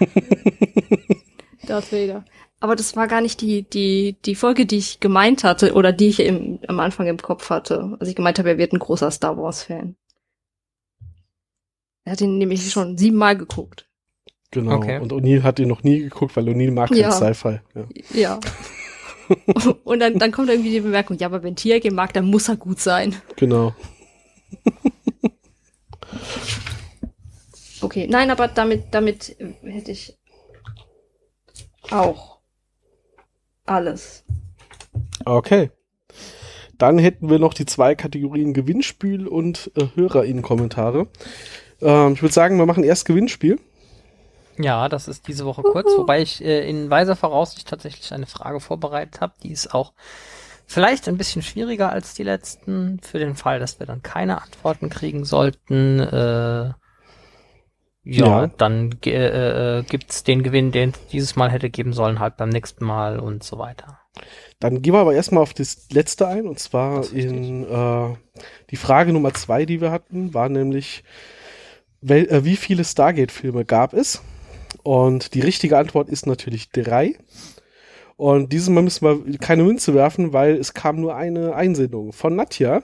Darth Vader. Aber das war gar nicht die, die, die Folge, die ich gemeint hatte oder die ich im, am Anfang im Kopf hatte. Also ich gemeint habe, er wird ein großer Star Wars-Fan. Er hat ihn nämlich schon siebenmal geguckt. Genau. Okay. Und O'Neill hat ihn noch nie geguckt, weil O'Neill mag kein ja. Sci-Fi. Ja. ja. und dann, dann kommt irgendwie die Bemerkung, ja, aber wenn Tier mag, dann muss er gut sein. Genau. okay, nein, aber damit, damit hätte ich auch alles. Okay. Dann hätten wir noch die zwei Kategorien Gewinnspiel und äh, HörerInnen-Kommentare. Ähm, ich würde sagen, wir machen erst Gewinnspiel. Ja, das ist diese Woche kurz, Uhu. wobei ich äh, in weiser Voraussicht tatsächlich eine Frage vorbereitet habe. Die ist auch vielleicht ein bisschen schwieriger als die letzten, für den Fall, dass wir dann keine Antworten kriegen sollten. Äh, ja, ja, dann äh, äh, gibt's den Gewinn, den es dieses Mal hätte geben sollen, halt beim nächsten Mal und so weiter. Dann gehen wir aber erstmal auf das letzte ein, und zwar in äh, die Frage Nummer zwei, die wir hatten, war nämlich, wel, äh, wie viele Stargate-Filme gab es? Und die richtige Antwort ist natürlich drei. Und dieses Mal müssen wir keine Münze werfen, weil es kam nur eine Einsendung von Nadja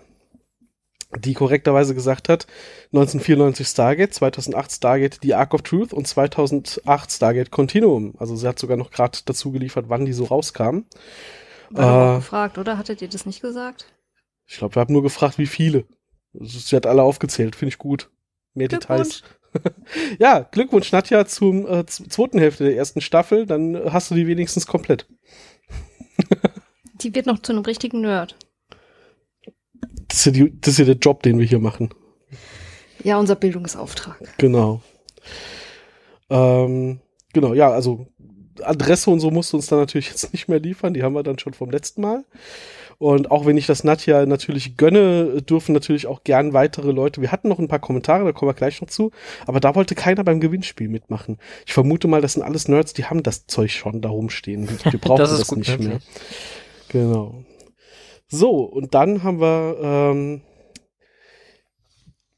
die korrekterweise gesagt hat, 1994 Stargate, 2008 Stargate The Ark of Truth und 2008 Stargate Continuum. Also sie hat sogar noch gerade dazu geliefert, wann die so rauskamen. War äh, gefragt, oder? Hattet ihr das nicht gesagt? Ich glaube, wir haben nur gefragt, wie viele. Sie hat alle aufgezählt, finde ich gut. Mehr Details. ja, Glückwunsch, Nadja, zum äh, zweiten Hälfte der ersten Staffel. Dann hast du die wenigstens komplett. die wird noch zu einem richtigen Nerd. Das ist, ja die, das ist ja der Job, den wir hier machen. Ja, unser Bildungsauftrag. Genau. Ähm, genau, ja, also Adresse und so musst du uns dann natürlich jetzt nicht mehr liefern. Die haben wir dann schon vom letzten Mal. Und auch wenn ich das Nadja natürlich gönne, dürfen natürlich auch gern weitere Leute. Wir hatten noch ein paar Kommentare, da kommen wir gleich noch zu. Aber da wollte keiner beim Gewinnspiel mitmachen. Ich vermute mal, das sind alles Nerds, die haben das Zeug schon da rumstehen. Wir brauchen das, das nicht mehr. Genau. So, und dann haben wir ähm,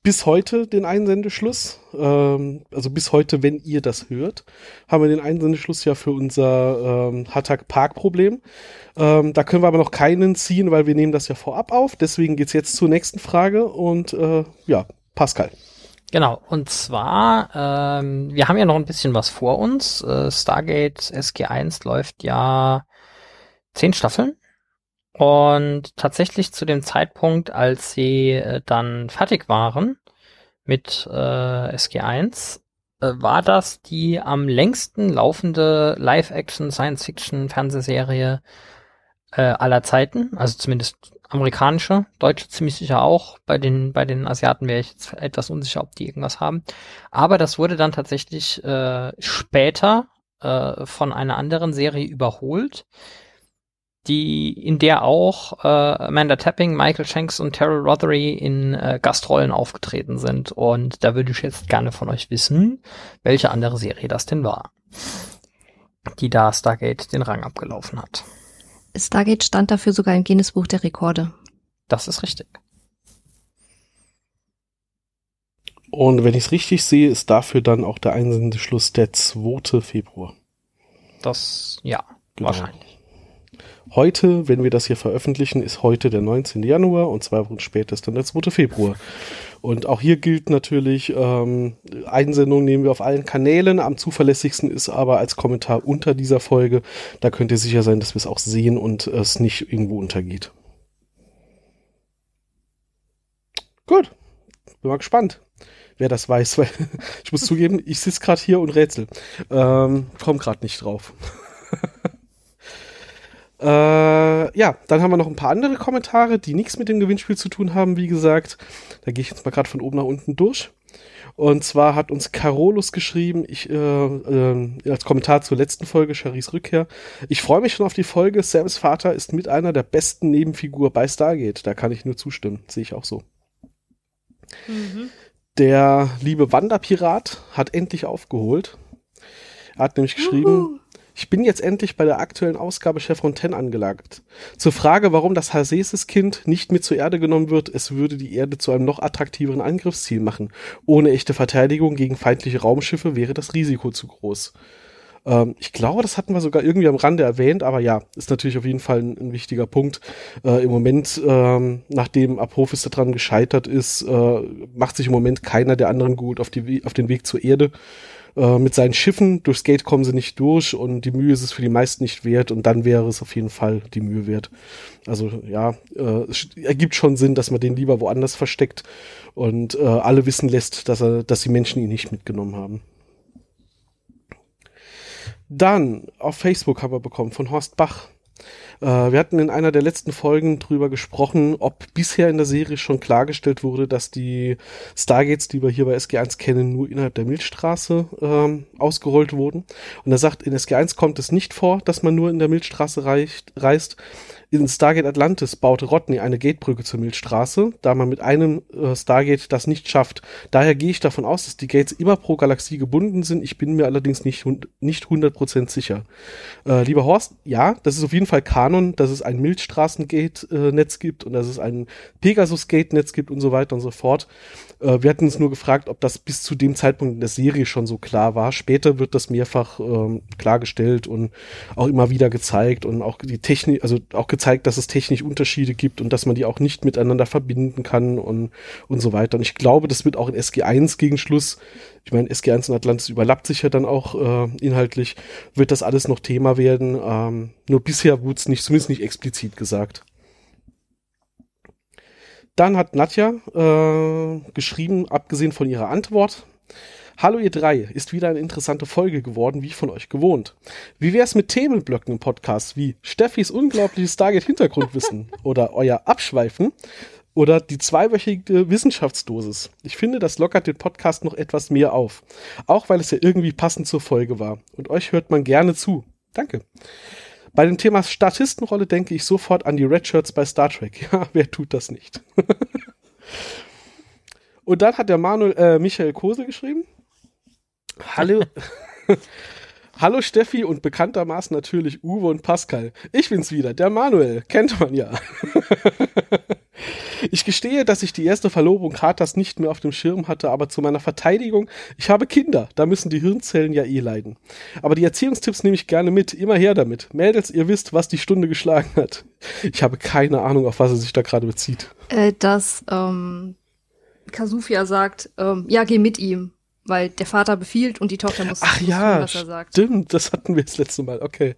bis heute den Einsendeschluss. Ähm, also bis heute, wenn ihr das hört, haben wir den Einsendeschluss ja für unser ähm, Hattag Park Problem. Ähm, da können wir aber noch keinen ziehen, weil wir nehmen das ja vorab auf. Deswegen geht's jetzt zur nächsten Frage und äh, ja, Pascal. Genau, und zwar, ähm, wir haben ja noch ein bisschen was vor uns. Äh, Stargate SG1 läuft ja zehn Staffeln. Und tatsächlich zu dem Zeitpunkt, als sie äh, dann fertig waren mit äh, SG1, äh, war das die am längsten laufende Live-Action Science-Fiction-Fernsehserie äh, aller Zeiten, also zumindest amerikanische, deutsche ziemlich sicher auch. Bei den, bei den Asiaten wäre ich jetzt etwas unsicher, ob die irgendwas haben. Aber das wurde dann tatsächlich äh, später äh, von einer anderen Serie überholt, die, in der auch äh, Amanda Tapping, Michael Shanks und Terrell Rothery in äh, Gastrollen aufgetreten sind. Und da würde ich jetzt gerne von euch wissen, welche andere Serie das denn war, die da Stargate den Rang abgelaufen hat. Stargate stand dafür sogar im Guinness-Buch der Rekorde. Das ist richtig. Und wenn ich es richtig sehe, ist dafür dann auch der Einsendeschluss der 2. Februar. Das, ja, genau. wahrscheinlich. Heute, wenn wir das hier veröffentlichen, ist heute der 19. Januar und zwei Wochen später ist dann der 2. Februar. Und auch hier gilt natürlich, ähm, Einsendungen nehmen wir auf allen Kanälen. Am zuverlässigsten ist aber als Kommentar unter dieser Folge. Da könnt ihr sicher sein, dass wir es auch sehen und es nicht irgendwo untergeht. Gut, bin mal gespannt, wer das weiß, weil ich muss zugeben, ich sitze gerade hier und rätsel. Ähm, komm gerade nicht drauf. Äh, ja, dann haben wir noch ein paar andere Kommentare, die nichts mit dem Gewinnspiel zu tun haben, wie gesagt. Da gehe ich jetzt mal gerade von oben nach unten durch. Und zwar hat uns Carolus geschrieben, ich, äh, äh, als Kommentar zur letzten Folge, Charis Rückkehr. Ich freue mich schon auf die Folge. Sams Vater ist mit einer der besten Nebenfigur bei Stargate. Da kann ich nur zustimmen. Sehe ich auch so. Mhm. Der liebe Wanderpirat hat endlich aufgeholt. Er hat nämlich geschrieben, Juhu. Ich bin jetzt endlich bei der aktuellen Ausgabe Chevron 10 angelagert. Zur Frage, warum das Hasesis-Kind nicht mit zur Erde genommen wird, es würde die Erde zu einem noch attraktiveren Angriffsziel machen. Ohne echte Verteidigung gegen feindliche Raumschiffe wäre das Risiko zu groß. Ähm, ich glaube, das hatten wir sogar irgendwie am Rande erwähnt, aber ja, ist natürlich auf jeden Fall ein, ein wichtiger Punkt. Äh, Im Moment, ähm, nachdem Apophis daran gescheitert ist, äh, macht sich im Moment keiner der anderen gut auf, die, auf den Weg zur Erde. Äh, mit seinen Schiffen. Durchs Gate kommen sie nicht durch und die Mühe ist es für die meisten nicht wert und dann wäre es auf jeden Fall die Mühe wert. Also ja, äh, es ergibt schon Sinn, dass man den lieber woanders versteckt und äh, alle wissen lässt, dass er, dass die Menschen ihn nicht mitgenommen haben. Dann auf Facebook haben wir bekommen von Horst Bach. Äh, wir hatten in einer der letzten Folgen drüber gesprochen, ob bisher in der Serie schon klargestellt wurde, dass die Stargates, die wir hier bei SG1 kennen, nur innerhalb der Milchstraße ähm, ausgerollt wurden. Und er sagt, in SG1 kommt es nicht vor, dass man nur in der Milchstraße reicht, reist. In Stargate Atlantis baute Rodney eine Gatebrücke zur Milchstraße, da man mit einem äh, Stargate das nicht schafft. Daher gehe ich davon aus, dass die Gates immer pro Galaxie gebunden sind. Ich bin mir allerdings nicht, nicht 100% sicher. Äh, lieber Horst, ja, das ist auf jeden Fall Kanon, dass es ein Milchstraßengate-Netz äh, gibt und dass es ein Pegasus-Gate-Netz gibt und so weiter und so fort. Äh, wir hatten uns nur gefragt, ob das bis zu dem Zeitpunkt in der Serie schon so klar war. Später wird das mehrfach ähm, klargestellt und auch immer wieder gezeigt und auch die Technik, also auch gezeigt, dass es technisch Unterschiede gibt und dass man die auch nicht miteinander verbinden kann und, und so weiter. Und ich glaube, das wird auch in SG1 gegen Schluss, ich meine, SG1 und Atlantis überlappt sich ja dann auch äh, inhaltlich, wird das alles noch Thema werden. Ähm, nur bisher wurde es nicht, zumindest nicht explizit gesagt. Dann hat Nadja äh, geschrieben, abgesehen von ihrer Antwort, Hallo ihr drei, ist wieder eine interessante Folge geworden, wie von euch gewohnt. Wie wär's mit Themenblöcken im Podcast wie Steffis unglaubliches Stargate-Hintergrundwissen oder euer Abschweifen oder die zweiwöchige Wissenschaftsdosis? Ich finde, das lockert den Podcast noch etwas mehr auf. Auch weil es ja irgendwie passend zur Folge war. Und euch hört man gerne zu. Danke. Bei dem Thema Statistenrolle denke ich sofort an die Red Shirts bei Star Trek. Ja, wer tut das nicht? Und dann hat der Manuel, äh, Michael Kose geschrieben. Hallo. Hallo Steffi und bekanntermaßen natürlich Uwe und Pascal. Ich bin's wieder, der Manuel, kennt man ja. Ich gestehe, dass ich die erste Verlobung Katas nicht mehr auf dem Schirm hatte, aber zu meiner Verteidigung, ich habe Kinder, da müssen die Hirnzellen ja eh leiden. Aber die Erziehungstipps nehme ich gerne mit, immer her damit. Mädels, ihr wisst, was die Stunde geschlagen hat. Ich habe keine Ahnung, auf was er sich da gerade bezieht. Äh, dass ähm, Kasufia sagt, ähm, ja, geh mit ihm, weil der Vater befiehlt und die Tochter muss, Ach ja, tun, was er sagt. stimmt, das hatten wir das letzte Mal, okay.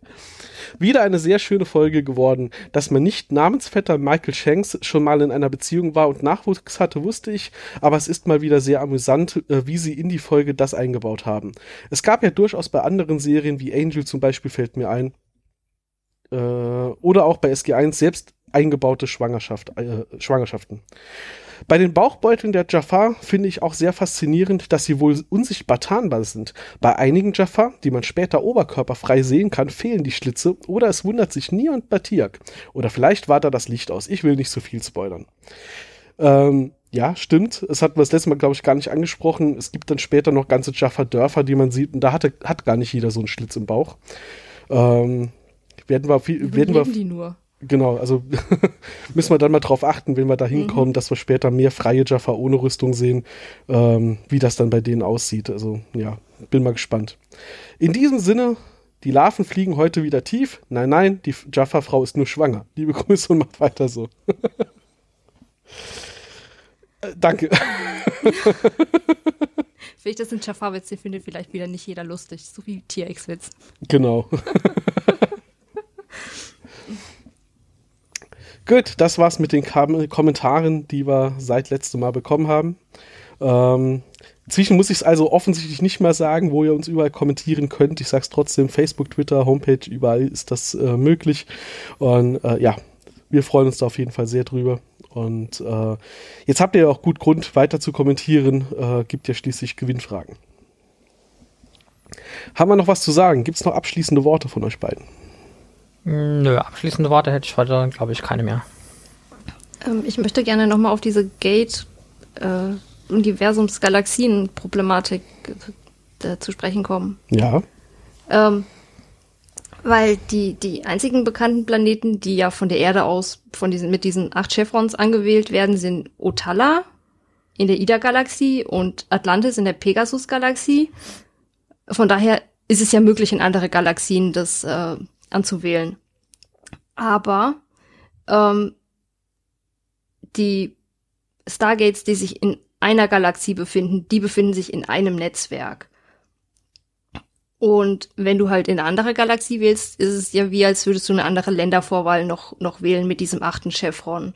Wieder eine sehr schöne Folge geworden. Dass mein nicht Namensvetter Michael Shanks schon mal in einer Beziehung war und Nachwuchs hatte, wusste ich, aber es ist mal wieder sehr amüsant, äh, wie sie in die Folge das eingebaut haben. Es gab ja durchaus bei anderen Serien, wie Angel zum Beispiel fällt mir ein, äh, oder auch bei SG1 selbst eingebaute Schwangerschaft, äh, Schwangerschaften. Bei den Bauchbeuteln der Jafar finde ich auch sehr faszinierend, dass sie wohl unsichtbar tarnbar sind. Bei einigen Jafar, die man später oberkörperfrei sehen kann, fehlen die Schlitze oder es wundert sich niemand bei Tiak. Oder vielleicht war da das Licht aus. Ich will nicht so viel spoilern. Ähm, ja, stimmt. Es hatten wir das letzte Mal, glaube ich, gar nicht angesprochen. Es gibt dann später noch ganze Jaffa-Dörfer, die man sieht, und da hatte, hat gar nicht jeder so einen Schlitz im Bauch. Ähm, werden wir, viel, werden wir, Überleben die nur. Genau, also müssen wir dann mal drauf achten, wenn wir da hinkommen, dass wir später mehr freie Jaffa ohne Rüstung sehen, ähm, wie das dann bei denen aussieht. Also ja, bin mal gespannt. In diesem Sinne, die Larven fliegen heute wieder tief. Nein, nein, die Jaffa-Frau ist nur schwanger. Liebe Grüße und macht weiter so. Äh, Danke. Ich das in Jafar-Witze finde, vielleicht wieder nicht jeder lustig. So wie TX-Witz. Genau. Gut, das war's mit den Kam Kommentaren, die wir seit letztem Mal bekommen haben. Ähm, inzwischen muss ich es also offensichtlich nicht mehr sagen, wo ihr uns überall kommentieren könnt. Ich sag's trotzdem, Facebook, Twitter, Homepage, überall ist das äh, möglich. Und äh, ja, wir freuen uns da auf jeden Fall sehr drüber. Und äh, jetzt habt ihr ja auch gut Grund, weiter zu kommentieren. Äh, gibt ja schließlich Gewinnfragen. Haben wir noch was zu sagen? Gibt es noch abschließende Worte von euch beiden? Nö, abschließende Worte hätte ich heute, glaube ich, keine mehr. Ähm, ich möchte gerne nochmal auf diese Gate-Universums-Galaxien-Problematik äh, zu sprechen kommen. Ja. Ähm, weil die, die einzigen bekannten Planeten, die ja von der Erde aus von diesen, mit diesen acht Chevrons angewählt werden, sind Otala in der Ida-Galaxie und Atlantis in der Pegasus-Galaxie. Von daher ist es ja möglich, in andere Galaxien das äh, anzuwählen. Aber ähm, die Stargates, die sich in einer Galaxie befinden, die befinden sich in einem Netzwerk. Und wenn du halt in eine andere Galaxie wählst, ist es ja wie, als würdest du eine andere Ländervorwahl noch, noch wählen mit diesem achten Chevron.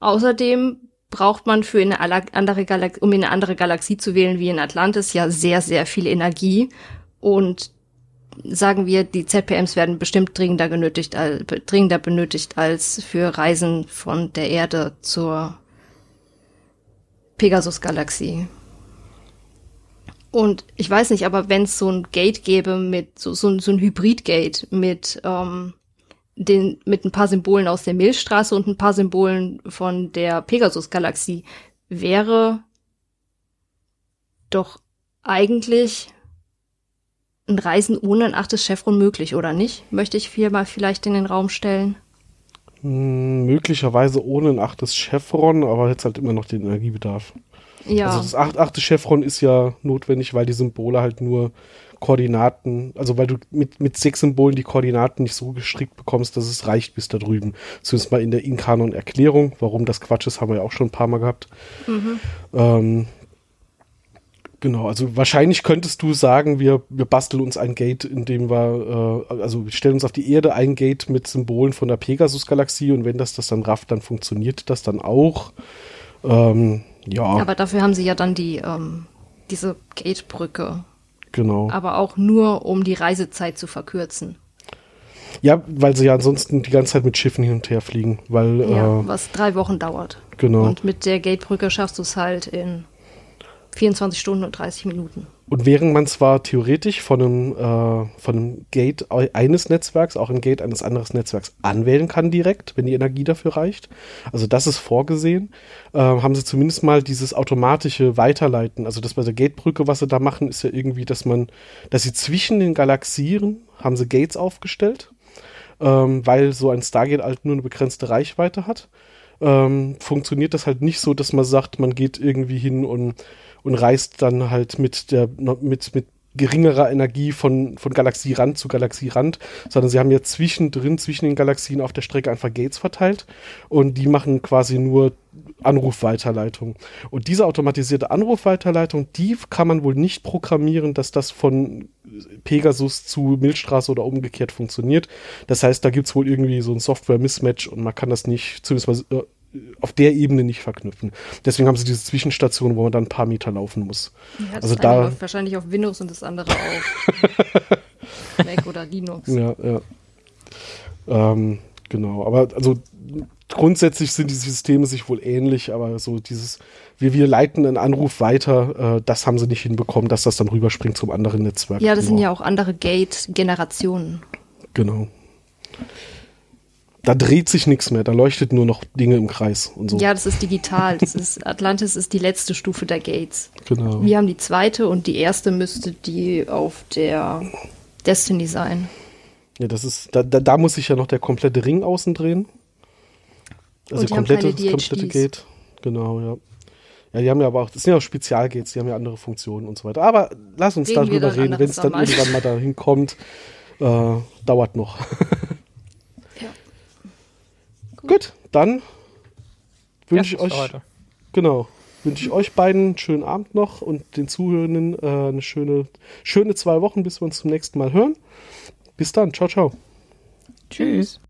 Außerdem braucht man für eine andere Galaxie, um in eine andere Galaxie zu wählen, wie in Atlantis, ja sehr, sehr viel Energie. Und sagen wir, die ZPMs werden bestimmt dringender genötigt, dringender benötigt als für Reisen von der Erde zur Pegasus-Galaxie. Und ich weiß nicht, aber wenn es so ein Gate gäbe mit so, so, so ein Hybrid-Gate mit ähm, den mit ein paar Symbolen aus der Milchstraße und ein paar Symbolen von der Pegasus-Galaxie, wäre doch eigentlich ein Reisen ohne ein achtes Chevron möglich, oder nicht? Möchte ich hier mal vielleicht in den Raum stellen. Hm, möglicherweise ohne ein achtes Chevron, aber jetzt halt immer noch den Energiebedarf. Ja. Also das acht, achte Chevron ist ja notwendig, weil die Symbole halt nur Koordinaten, also weil du mit, mit sechs Symbolen die Koordinaten nicht so gestrickt bekommst, dass es reicht bis da drüben. Zumindest mal in der Inkanon-Erklärung. Warum das Quatsch ist, haben wir ja auch schon ein paar Mal gehabt. Mhm. Ähm, genau, also wahrscheinlich könntest du sagen, wir, wir basteln uns ein Gate, in dem wir, äh, also wir stellen uns auf die Erde ein Gate mit Symbolen von der Pegasus-Galaxie und wenn das das dann rafft, dann funktioniert das dann auch. Ähm, ja, Aber dafür haben sie ja dann die, ähm, diese Gatebrücke. genau. Aber auch nur, um die Reisezeit zu verkürzen. Ja, weil sie ja ansonsten die ganze Zeit mit Schiffen hin und her fliegen, weil, Ja, äh, was drei Wochen dauert. genau. Und mit der Gatebrücke schaffst du es halt in 24 Stunden und 30 Minuten. Und während man zwar theoretisch von einem, äh, von einem Gate eines Netzwerks auch ein Gate eines anderen Netzwerks anwählen kann direkt, wenn die Energie dafür reicht, also das ist vorgesehen, äh, haben sie zumindest mal dieses automatische Weiterleiten, also das bei der Gatebrücke, was sie da machen, ist ja irgendwie, dass man, dass sie zwischen den Galaxien haben sie Gates aufgestellt, ähm, weil so ein Stargate halt nur eine begrenzte Reichweite hat. ähm, funktioniert das halt nicht so, dass man sagt, man geht irgendwie hin und, und reist dann halt mit der, mit, mit geringerer Energie von, von Galaxierand zu Galaxierand, sondern sie haben ja zwischendrin, zwischen den Galaxien auf der Strecke einfach Gates verteilt und die machen quasi nur Anrufweiterleitung. Und diese automatisierte Anrufweiterleitung, die kann man wohl nicht programmieren, dass das von Pegasus zu Milchstraße oder umgekehrt funktioniert. Das heißt, da gibt's wohl irgendwie so ein Software-Mismatch und man kann das nicht, zumindest mal äh, auf der Ebene nicht verknüpfen. Deswegen haben sie diese Zwischenstation, wo man dann ein paar Meter laufen muss. Ja, Also da- läuft wahrscheinlich auf Windows und das andere auf Mac oder Linux. Ja, ja. Ähm, genau, aber also grundsätzlich sind die Systeme sich wohl ähnlich, aber so dieses, wir, wir leiten einen Anruf weiter, äh, das haben sie nicht hinbekommen, dass das dann rüberspringt zum anderen Netzwerk. Ja, das sind genau. ja auch andere Gate-Generationen. Genau. Da dreht sich nichts mehr, da leuchtet nur noch Dinge im Kreis und so. Ja, das ist digital. Das ist, Atlantis ist die letzte Stufe der Gates. genau. Wir haben die zweite und die erste müsste die auf der Destiny sein. Ja, das ist, da, da, da muss sich ja noch der komplette Ring außen drehen. Also Und die komplette, komplette. Gate. Genau, ja. Ja, die haben ja aber auch, das sind ja auch Spezialgates, die haben ja andere Funktionen und so weiter. Aber lass uns Reden darüber reden, wenn es dann Mal. irgendwann mal dahin kommt. Äh, dauert noch. Gut, dann wünsche ich euch, heute. genau, wünsche ich euch beiden einen schönen Abend noch und den Zuhörenden äh, eine schöne, schöne zwei Wochen, bis wir uns zum nächsten Mal hören. Bis dann, ciao, ciao. Tschüss.